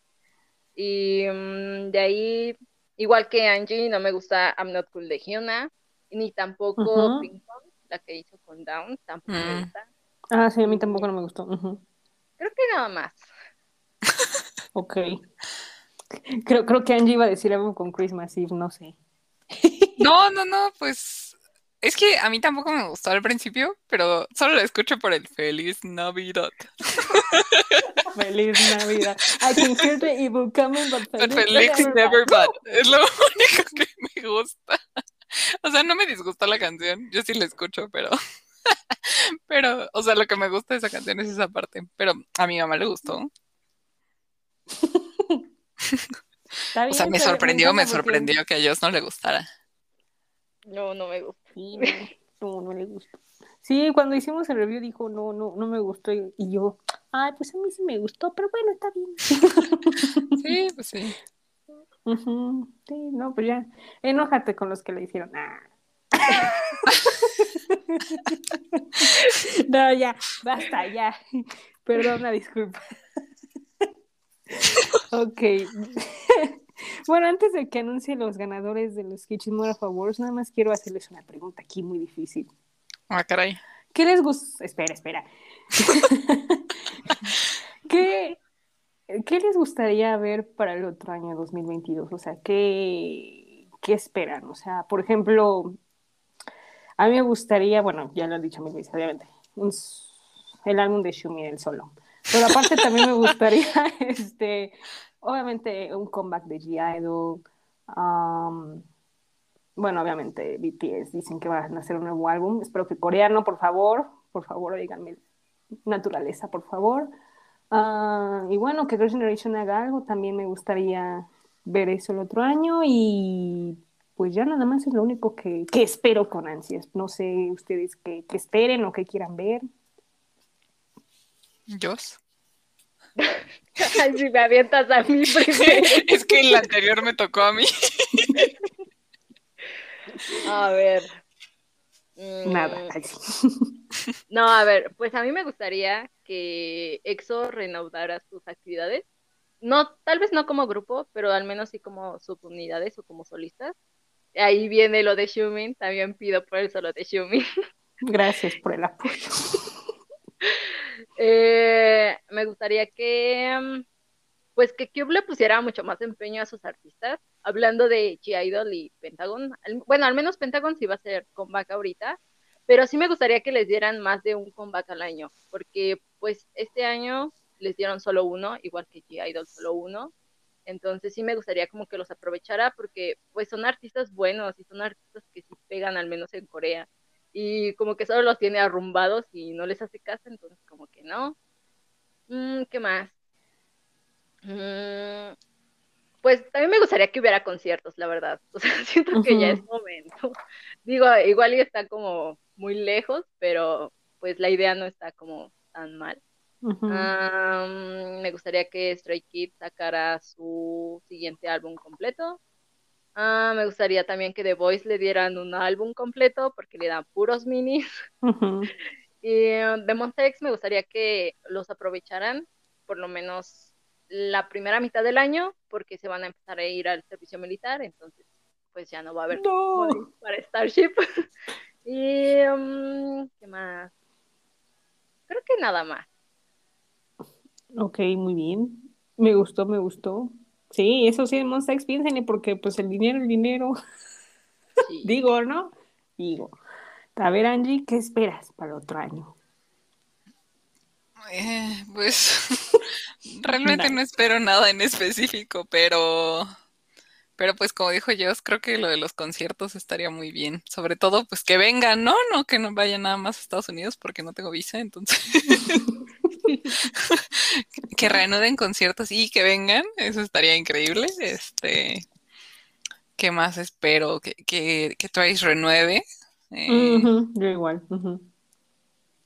Y mm, de ahí, igual que Angie, no me gusta I'm Not Cool de Hyuna, ni tampoco. Ping Pong, la que hizo con Down, tampoco me Mm. gusta. Ah, sí, a mí tampoco no me gustó. Creo que nada más. Ok. Creo, creo que Angie iba a decir algo con Christmas Eve, no sé. No, no, no, pues es que a mí tampoco me gustó al principio, pero solo lo escucho por el Feliz Navidad. Feliz Navidad. I can hear the evil coming, but But feliz, Felix never bad. Es lo único que me gusta. O sea, no me disgusta la canción, yo sí la escucho, pero pero, o sea, lo que me gusta de esa canción es esa parte, pero a mi mamá le gustó. O sea, me sorprendió, me sorprendió que a ellos no le gustara. No, no me gusta. Sí, no, no, no le gustó. Sí, cuando hicimos el review dijo, no, no, no me gustó. Y, yo, ay, pues a mí sí me gustó, pero bueno, está bien. Sí, pues sí. Ujú, Sí, no, pues ya. Enójate con los que le hicieron. Ah. no, ya, basta, ya. Perdona, disculpa. ok. Bueno, antes de que anuncie los ganadores de los Kichimura Awards, nada más quiero hacerles una pregunta aquí muy difícil. Ah, caray. ¿Qué les gusta? Espera, espera. ¿Qué, ¿Qué les gustaría ver para el otro año 2022? O sea, ¿qué, ¿qué esperan? O sea, por ejemplo, a mí me gustaría, bueno, ya lo he dicho mil veces, obviamente, un el álbum de Shumi, el solo. Pero aparte también me gustaría, este, obviamente, un comeback de G-Idol. um, bueno, obviamente BTS dicen que van a hacer un nuevo álbum. Espero que coreano, por favor. Por favor, díganme naturaleza, por favor. Ah, y bueno, que Girls' Generation haga algo. También me gustaría ver eso el otro año. Y pues ya nada más es lo único que, que espero con ansias. No sé ustedes qué, esperen o qué quieran ver. ¿Jos? Ay, si me avientas a mí primero. Es que el anterior me tocó a mí. A ver. Mm, Nada. Sí. No, a ver, pues a mí me gustaría que EXO reanudara sus actividades. No, tal vez no como grupo, pero al menos sí como subunidades o como solistas. Ahí viene lo de Xiumin, también pido por el solo de Xiumin. Gracias por el apoyo. Eh, me gustaría que, mm, pues que Cube le pusiera mucho más empeño a sus artistas. Hablando de G-Idol y Pentagon, bueno, al menos Pentagon sí va a ser comeback ahorita, pero sí me gustaría que les dieran más de un comeback al año, porque pues este año les dieron solo uno, igual que G-Idol solo uno. Entonces sí me gustaría como que los aprovechara porque pues son artistas buenos y son artistas que sí pegan al menos en Corea y como que solo los tiene arrumbados y no les hace caso, entonces como que no. Mm, ¿qué más? Mm, pues también me gustaría que hubiera conciertos, la verdad. O sea, siento que ya es momento. Digo, igual está como muy lejos, pero pues la idea no está como tan mal. Me gustaría que Stray Kids sacara su siguiente álbum completo. Ah, me gustaría también que The Voice le dieran un álbum completo porque le dan puros minis. Y eh, de Montex me gustaría que los aprovecharan por lo menos la primera mitad del año porque se van a empezar a ir al servicio militar, entonces pues ya no va a haber No. para Starship. y mm, ¿qué más? Creo que nada más. Ok, muy bien. Me gustó, me gustó. Sí, eso sí, Monsta X, piénsenle, porque pues el dinero, el dinero. Sí. Digo, ¿no? Digo. A ver, Angie, ¿qué esperas para el otro año? Eh, pues realmente no espero nada en específico, pero Pero pues como dijo Joss, creo que lo de los conciertos estaría muy bien. Sobre todo, pues que vengan, ¿no? No que no vayan nada más a Estados Unidos porque no tengo visa, entonces. que reanuden conciertos y que vengan, eso estaría increíble. Este, ¿qué más espero? Que, que, que Twice renueve. Eh, Yo igual.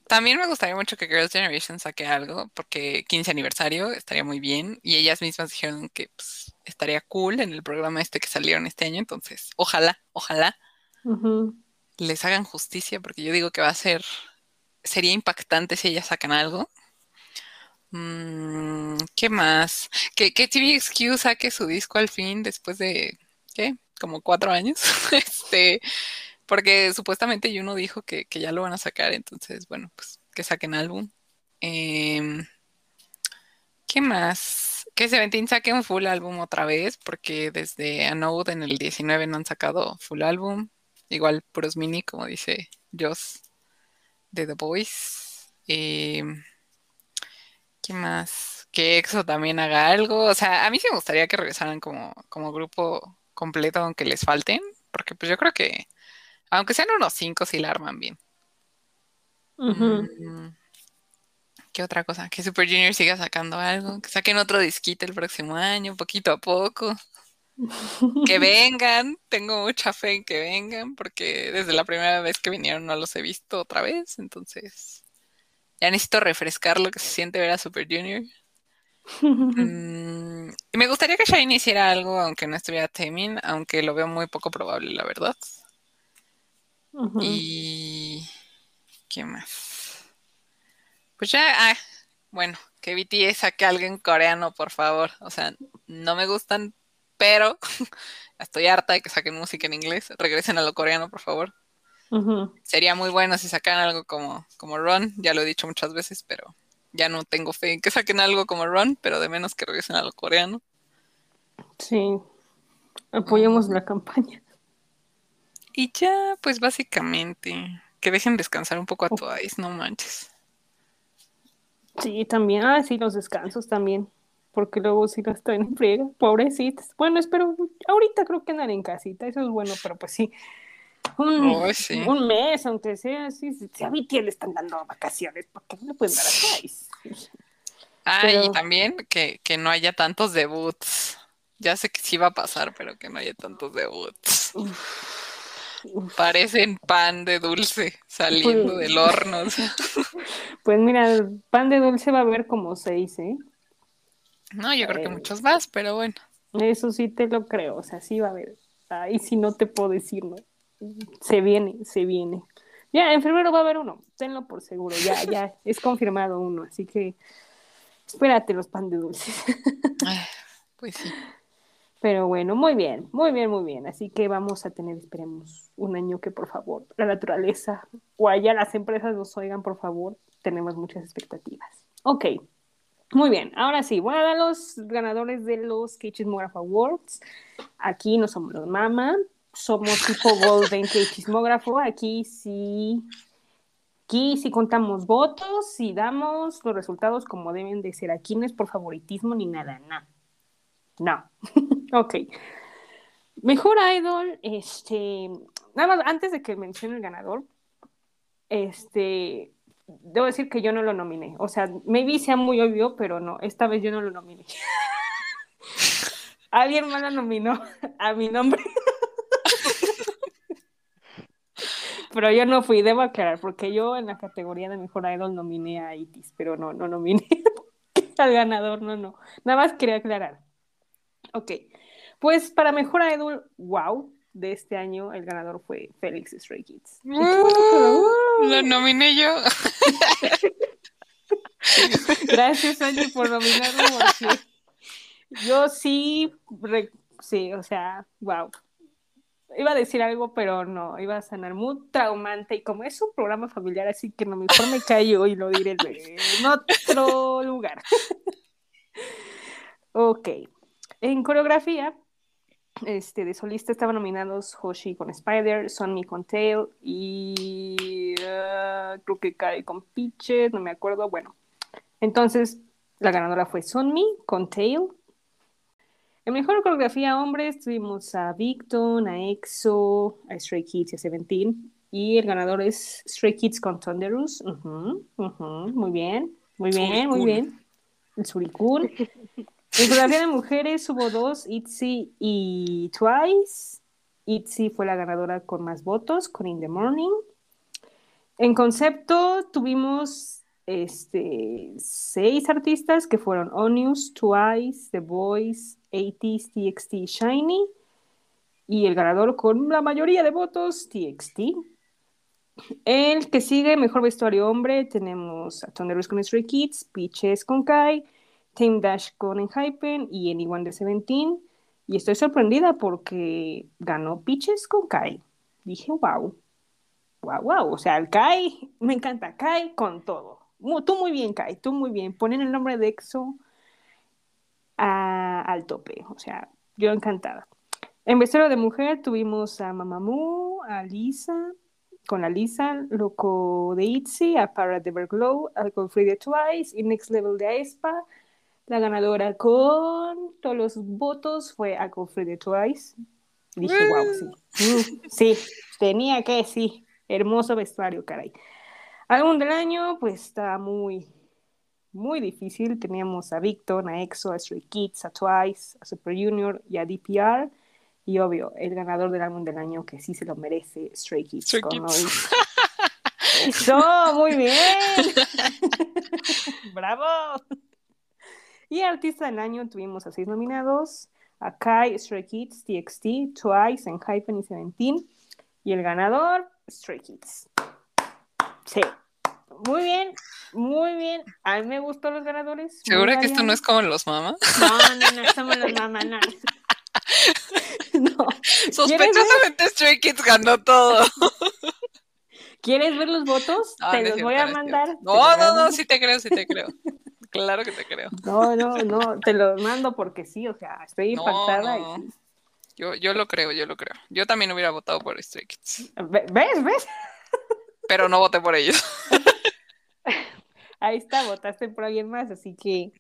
También me gustaría mucho que Girls' Generation saque algo, porque 15 aniversario estaría muy bien. Y ellas mismas dijeron que pues, estaría cool en el programa este que salieron este año. Entonces, ojalá, ojalá les hagan justicia, porque yo digo que va a ser, sería impactante si ellas sacan algo. Mm, ¿qué más? Que, que TVXQ saque su disco al fin después de, ¿qué? Como cuatro años. Este, porque supuestamente Juno dijo que, que ya lo van a sacar, entonces, bueno, pues que saquen álbum. Em, ¿qué más? Que Seventeen saque un full álbum otra vez, porque desde Anode en el 19 no han sacado full álbum. Igual puros mini, como dice Joss de The Voice. Em, ¿qué más? Que EXO también haga algo. O sea, a mí sí me gustaría que regresaran como, como grupo completo, aunque les falten, porque pues yo creo que, aunque sean unos cinco, sí la arman bien. Mm, ¿Qué otra cosa? Que Super Junior siga sacando algo, que saquen otro disquito el próximo año, poquito a poco. Que vengan, tengo mucha fe en que vengan, porque desde la primera vez que vinieron no los he visto otra vez, entonces ya necesito refrescar lo que se siente ver a Super Junior. Mm, y me gustaría que Shine hiciera algo, aunque no estuviera Taemin, aunque lo veo muy poco probable, la verdad. Y ¿qué más? Pues ya, ah, bueno, que BTS saque algo en coreano, por favor. O sea, no me gustan, pero estoy harta de que saquen música en inglés. Regresen a lo coreano, por favor. Sería muy bueno si sacan algo como, como Run, ya lo he dicho muchas veces, pero ya no tengo fe en que saquen algo como Run, pero de menos que regresen a lo coreano. Sí. Apoyemos la campaña. Y ya, pues básicamente, que dejen descansar un poco a Twice, no manches. Sí, también. Ah, sí, los descansos también. Porque luego sí las traen en friega. Pobrecitas. Bueno, espero. Ahorita creo que andan en casita. Eso es bueno, pero pues sí. Un, Oh, sí. un mes, aunque sea. Sí, sí, sí, a BTS le están dando vacaciones. porque no le pueden dar a? Ah, Pero- y también que, que no haya tantos debuts. Ya sé que sí va a pasar, pero que no haya tantos debuts. Parecen pan de dulce saliendo Pues- del horno. o sea. Pues mira, el pan de dulce va a haber como seis, ¿eh? No, yo creo que Eh. muchos más, pero bueno. Eso sí te lo creo, o sea, sí va a haber. Ahí sí no te puedo decir, ¿no? Se viene, se viene. Ya, en febrero va a haber uno, tenlo por seguro, ya, ya, es confirmado uno, así que espérate los pan de dulces. Ay, Pues sí. Pero bueno, muy bien, muy bien, muy bien. Así que vamos a tener, esperemos, un año que por favor, la naturaleza o allá las empresas nos oigan, por favor, tenemos muchas expectativas. Ok, muy bien. Ahora sí, voy a dar los ganadores de los Chismograph Awards. Aquí no somos los mama, somos tipo Golden Chismógrafo. Aquí sí, aquí sí contamos votos y damos los resultados como deben de ser. Aquí no es por favoritismo ni nada, no. No. ok. Mejor idol, este, nada más antes de que mencione el ganador, este, debo decir que yo no lo nominé. O sea, maybe sea muy obvio, pero no, esta vez yo no lo nominé. Alguien más lo nominó a mi nombre. Pero yo no fui, debo aclarar, porque yo en la categoría de mejor idol nominé a Itis, pero no, no nominé al ganador, no, no. Nada más quería aclarar. Ok, pues para mejor idol, wow, de este año el ganador fue Félix Stray Kids. Lo nominé yo. Gracias, Angie, por nominarlo. Yo sí, re- sí, o sea, wow. Iba a decir algo, pero no, iba a sonar muy traumante. Y como es un programa familiar, así que no mejor me callo y lo diré en otro lugar. ok. En coreografía, este, de solista estaban nominados Hoshi con Spider, Sonny con Tail y uh, creo que Kai con Peaches, no me acuerdo. Bueno, entonces la ganadora fue Sonmi con Tail. En mejor coreografía hombres tuvimos a Victon, a EXO, a Stray Kids y a Seventeen. Y el ganador es Stray Kids con Thunderous. Muy bien, muy bien, muy bien. El Surikun. En coreografía de mujeres hubo dos, ITZY y Twice. ITZY fue la ganadora con más votos, con In the Morning. En concepto tuvimos este, seis artistas que fueron Onius, Twice, The Voice, 80s, TXT Shiny. Y el ganador con la mayoría de votos, TXT. El que sigue, mejor vestuario hombre, tenemos a con Stray Kids, Peaches con Kai, Team Dash con Enhypen y Anyone de Seventeen. Y estoy sorprendida porque ganó Peaches con Kai. Dije, wow, wow, wow. O sea, el Kai, me encanta Kai con todo. Tú muy bien, Kai, tú muy bien. Ponen el nombre de EXO a- al tope. O sea, yo encantada. En vestuario de mujer tuvimos a Mamamoo, a Lisa, con la Lisa, Loco de ITZY, a Para de Everglow, a Godfrey de Twice y Next Level de Aespa. La ganadora con todos los votos fue a Godfrey de Twice. Dije, wow, sí. Mm, sí, tenía que, sí. Hermoso vestuario, caray. Álbum del año, pues está muy, muy difícil. Teníamos a Victon, a EXO, a Stray Kids, a Twice, a Super Junior y a DPR. Y obvio, el ganador del álbum del año que sí se lo merece, Stray Kids. Stray con Kids. Eso, muy bien. Bravo. Y artista del año tuvimos a seis nominados, a Kai, Stray Kids, TXT, Twice, Enhypen y Seventeen. Y el ganador, Stray Kids. Sí. Muy bien, muy bien. A mí me gustó los ganadores. ¿Segura que esto no es como los mamás? No, no, no, somos los mamás, no. No. Sospechosamente Stray Kids ganó todo. ¿Quieres ver los votos? No, te no los cierto, voy a mandar. No, no, no, sí te creo, sí te creo. Claro que te creo. No, no, no, te los mando porque sí, o sea, estoy impactada. no. y. Yo, yo lo creo, yo lo creo. Yo también hubiera votado por Stray Kids, Ve- ¿Ves? ¿Ves? pero no voté por ellos. Ahí está, votaste por alguien más, así que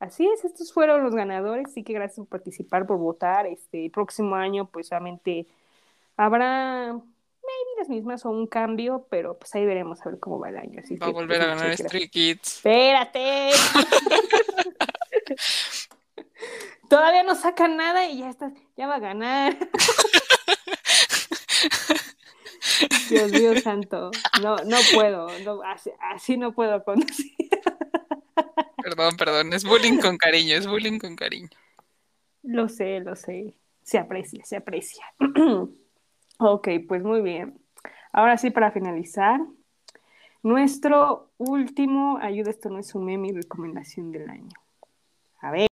así es, estos fueron los ganadores, así que gracias por participar, por votar. Este el próximo año, pues solamente habrá maybe las mismas o un cambio, pero pues ahí veremos a ver cómo va el año. Así Va a volver pues, a ganar muchas gracias. Stray Kids. Espérate. Todavía no sacan nada y ya está, ya va a ganar. Dios mío santo, no, no puedo, no, así, así no puedo conducir. Perdón, perdón, es bullying con cariño, es bullying con cariño. Lo sé, lo sé, se aprecia, se aprecia. ok, pues muy bien. Ahora sí, para finalizar, nuestro último, ayuda, esto no es un meme, recomendación del año. A ver,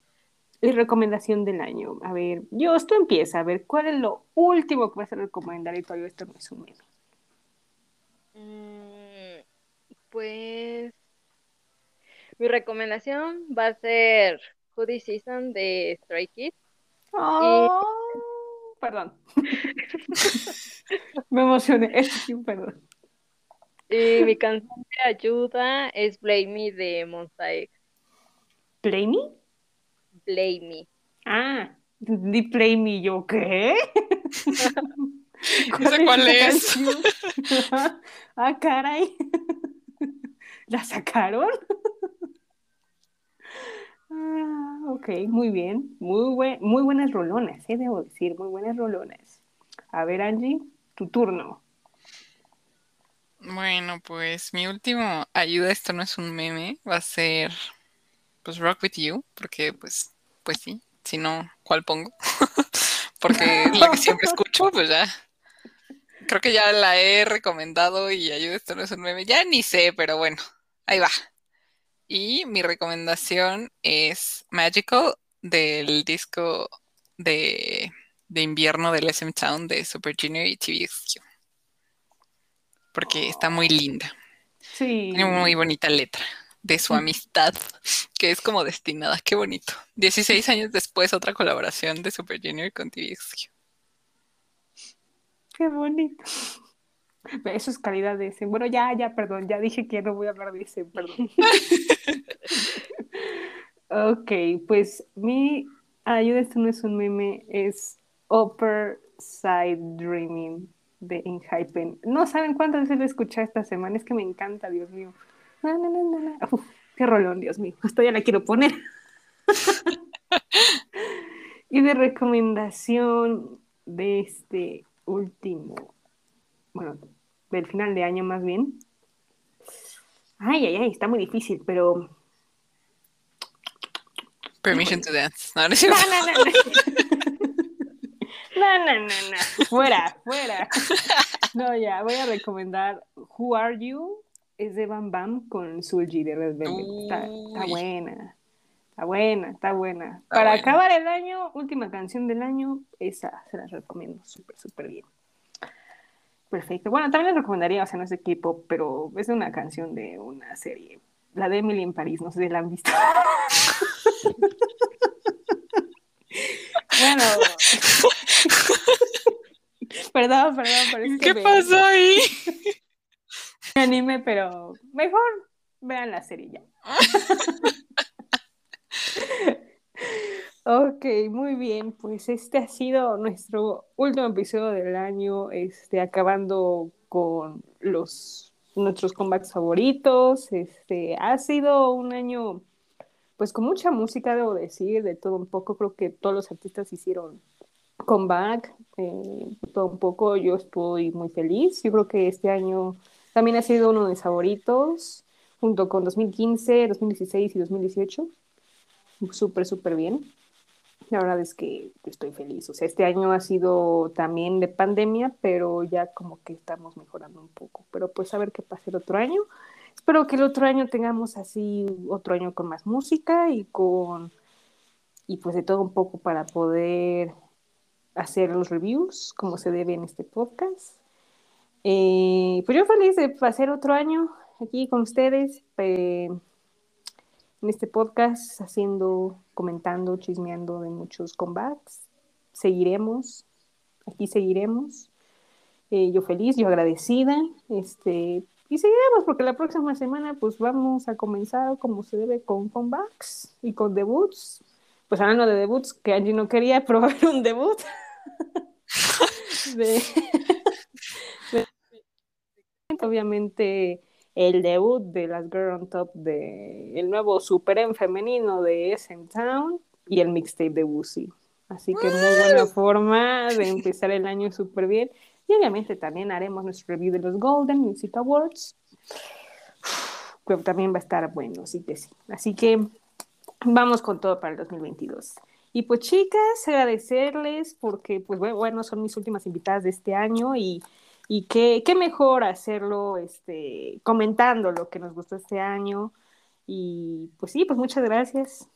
y recomendación del año. A ver, yo, esto empieza, a ver, ¿cuál es lo último que vas a recomendar y todavía esto no es un meme? Mm, Pues mi recomendación va a ser Hoodie Season de Stray Kids. Oh, perdón. Me emocioné, esto sí, perdón. Y mi canción de ayuda es Blame Me de Monsta X. ¿Play me? Blame Me. Ah, di play me, yo, ¿qué? cuál esa es. ah, caray. ¿La sacaron? ah, ok, muy bien. Muy, buen, muy buenas rolonas, eh, debo decir, muy buenas rolonas. A ver, Angie, tu turno. Bueno, pues mi último ayuda, esto no es un meme, va a ser pues Rock With You, porque pues, pues sí, si no, ¿cuál pongo? porque es la que siempre escucho, pues ya. Creo que ya la he recomendado y ayuda, esto no es un meme, ya ni sé, pero bueno, ahí va. Y mi recomendación es Magical del disco de, de invierno del SM Town de Super Junior y TVXQ. Porque está muy linda. Sí. Tiene muy bonita letra de su amistad, que es como destinada. Qué bonito. 16 años después, otra colaboración de Super Junior con TVXQ. Qué bonito. Eso es calidad de ese. Bueno, ya, ya, perdón, ya dije que no voy a hablar de ese, perdón. ok, pues mi Ayuda, esto no es un meme, es Upper Side Dreaming de Enhypen. No saben cuántas veces lo escuché esta semana, es que me encanta, Dios mío. Na, na, na. Uf, qué rolón, Dios mío. Hasta ya la quiero poner. y de recomendación de este último, bueno, del final de año más bien. Ay, ay, ay, está muy difícil, pero Permission to dance. No, no No, no, no, no. No, no, no, no. Fuera, fuera. No, ya, voy a recomendar Who Are You? Es de Bam Bam con Sulji de Red Velvet. Está, buena. Está buena, está buena. Está Para buena. acabar el año, última canción del año, esa se las recomiendo súper, súper bien. Perfecto. Bueno, también les recomendaría, o sea, no es de K-pop, pero es una canción de una serie. La de Emily en París, no sé si la han visto. bueno. perdón, perdón, pero es que ¿Qué me- pasó ahí? me anime, pero mejor vean la serie ya. Ok, muy bien, pues este ha sido nuestro último episodio del año, este, acabando con los nuestros comebacks favoritos. Este, ha sido un año, pues con mucha música, debo decir, de todo un poco. Creo que todos los artistas hicieron comeback, eh, todo un poco. Yo estoy muy feliz. Yo creo que este año también ha sido uno de mis favoritos, junto con 2015, 2016 y 2018. Súper, súper bien. La verdad es que estoy feliz. O sea, este año ha sido también de pandemia, pero ya como que estamos mejorando un poco. Pero pues a ver qué pasa el otro año. Espero que el otro año tengamos así otro año con más música y con y pues de todo un poco para poder hacer los reviews como se debe en este podcast. Eh, pues yo feliz de hacer otro año aquí con ustedes. En este podcast haciendo, comentando, chismeando de muchos comebacks. Seguiremos, aquí seguiremos. Eh, yo feliz, yo agradecida. Este, y seguiremos porque la próxima semana pues vamos a comenzar como se debe con comebacks y con debuts. Pues hablando de debuts, que Angie no quería probar un debut. de, de- obviamente el debut de las Girl on Top de el nuevo Super M femenino de SM Town y el mixtape de Woozy. Así que muy buena forma de empezar el año súper bien. Y obviamente también haremos nuestro review de los Golden Music Awards. Que también va a estar bueno, sí que sí. Así que vamos con todo para el 2022. Y pues chicas, agradecerles porque pues bueno, son mis últimas invitadas de este año y, y qué, qué mejor hacerlo este, comentando lo que nos gustó este año. Y pues sí, pues muchas gracias.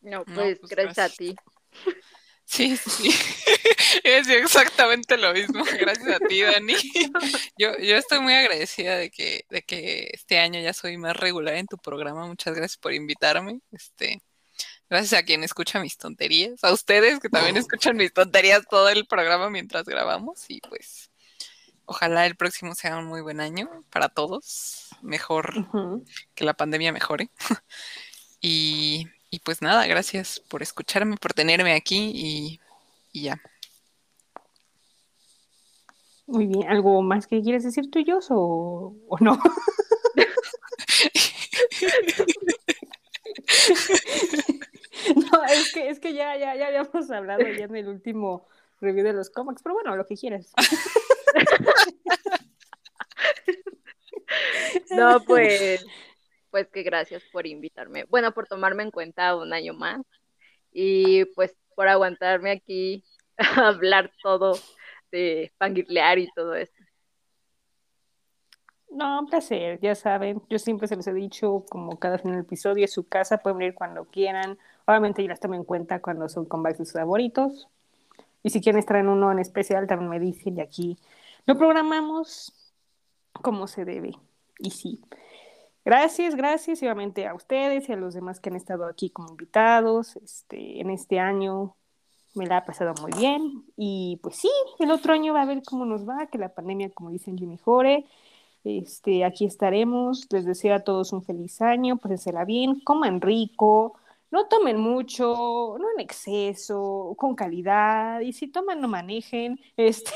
No, No, pues, pues, gracias a gracias. ti. Sí, sí. Es exactamente lo mismo. Gracias a ti, Dani. Yo, yo estoy muy agradecida de que, de que este año ya soy más regular en tu programa. Muchas gracias por invitarme. Este, gracias a quien escucha mis tonterías, a ustedes que también escuchan mis tonterías todo el programa mientras grabamos. Y pues, ojalá el próximo sea un muy buen año para todos. Mejor que la pandemia mejore. Y, y pues nada, gracias por escucharme, por tenerme aquí y, y ya. Muy bien, ¿algo más que quieres decir tú y yo o, o no? No, es que, es que ya, ya, ya habíamos hablado ya en el último review de los cómics, pero bueno, lo que quieras. No, pues, pues que gracias por invitarme. Bueno, por tomarme en cuenta un año más y pues por aguantarme aquí a hablar todo de fangirlear y todo esto. No, un placer, ya saben, yo siempre se los he dicho, como cada fin del episodio, es su casa, pueden venir cuando quieran. Obviamente yo las tomo en cuenta cuando son comebacks de sus favoritos. Y si quieren estar en uno en especial, también me dicen y aquí lo programamos como se debe. Y sí. Gracias, gracias, y obviamente a ustedes y a los demás que han estado aquí como invitados. Este, en este año me la ha pasado muy bien. Y pues sí, el otro año va a ver cómo nos va, que la pandemia, como dicen, que mejore. Este, aquí estaremos. Les deseo a todos un feliz año, pásensela bien, coman rico, no tomen mucho, no en exceso, con calidad, y si toman, no manejen, este,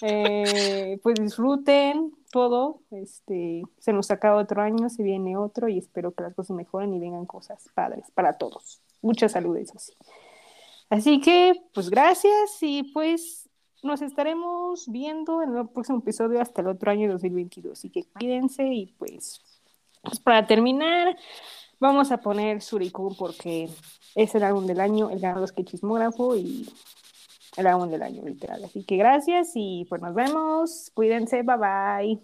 eh, pues disfruten todo, este, se nos acaba otro año, se viene otro, y espero que las cosas mejoren y vengan cosas padres para todos. Mucha salud, eso sí. Así que, pues gracias y pues nos estaremos viendo en el próximo episodio hasta el otro año 2022. Así que cuídense y pues, pues para terminar, vamos a poner Surikun porque es el álbum del año, el ganador es que chismógrafo y el álbum del año, literal. Así que gracias y pues nos vemos. Cuídense, bye bye.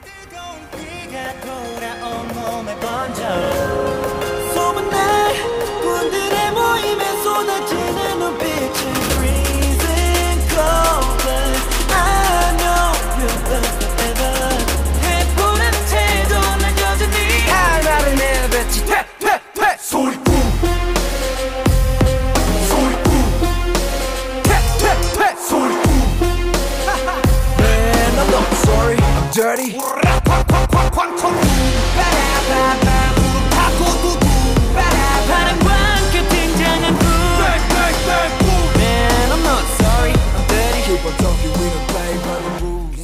뜨거운 비가 돌아 온몸에 번져 소문난 분들의 모임에 쏟아지 dirty. I'm not sorry. I'm dirty. Keep on talking, we don't play by the rules.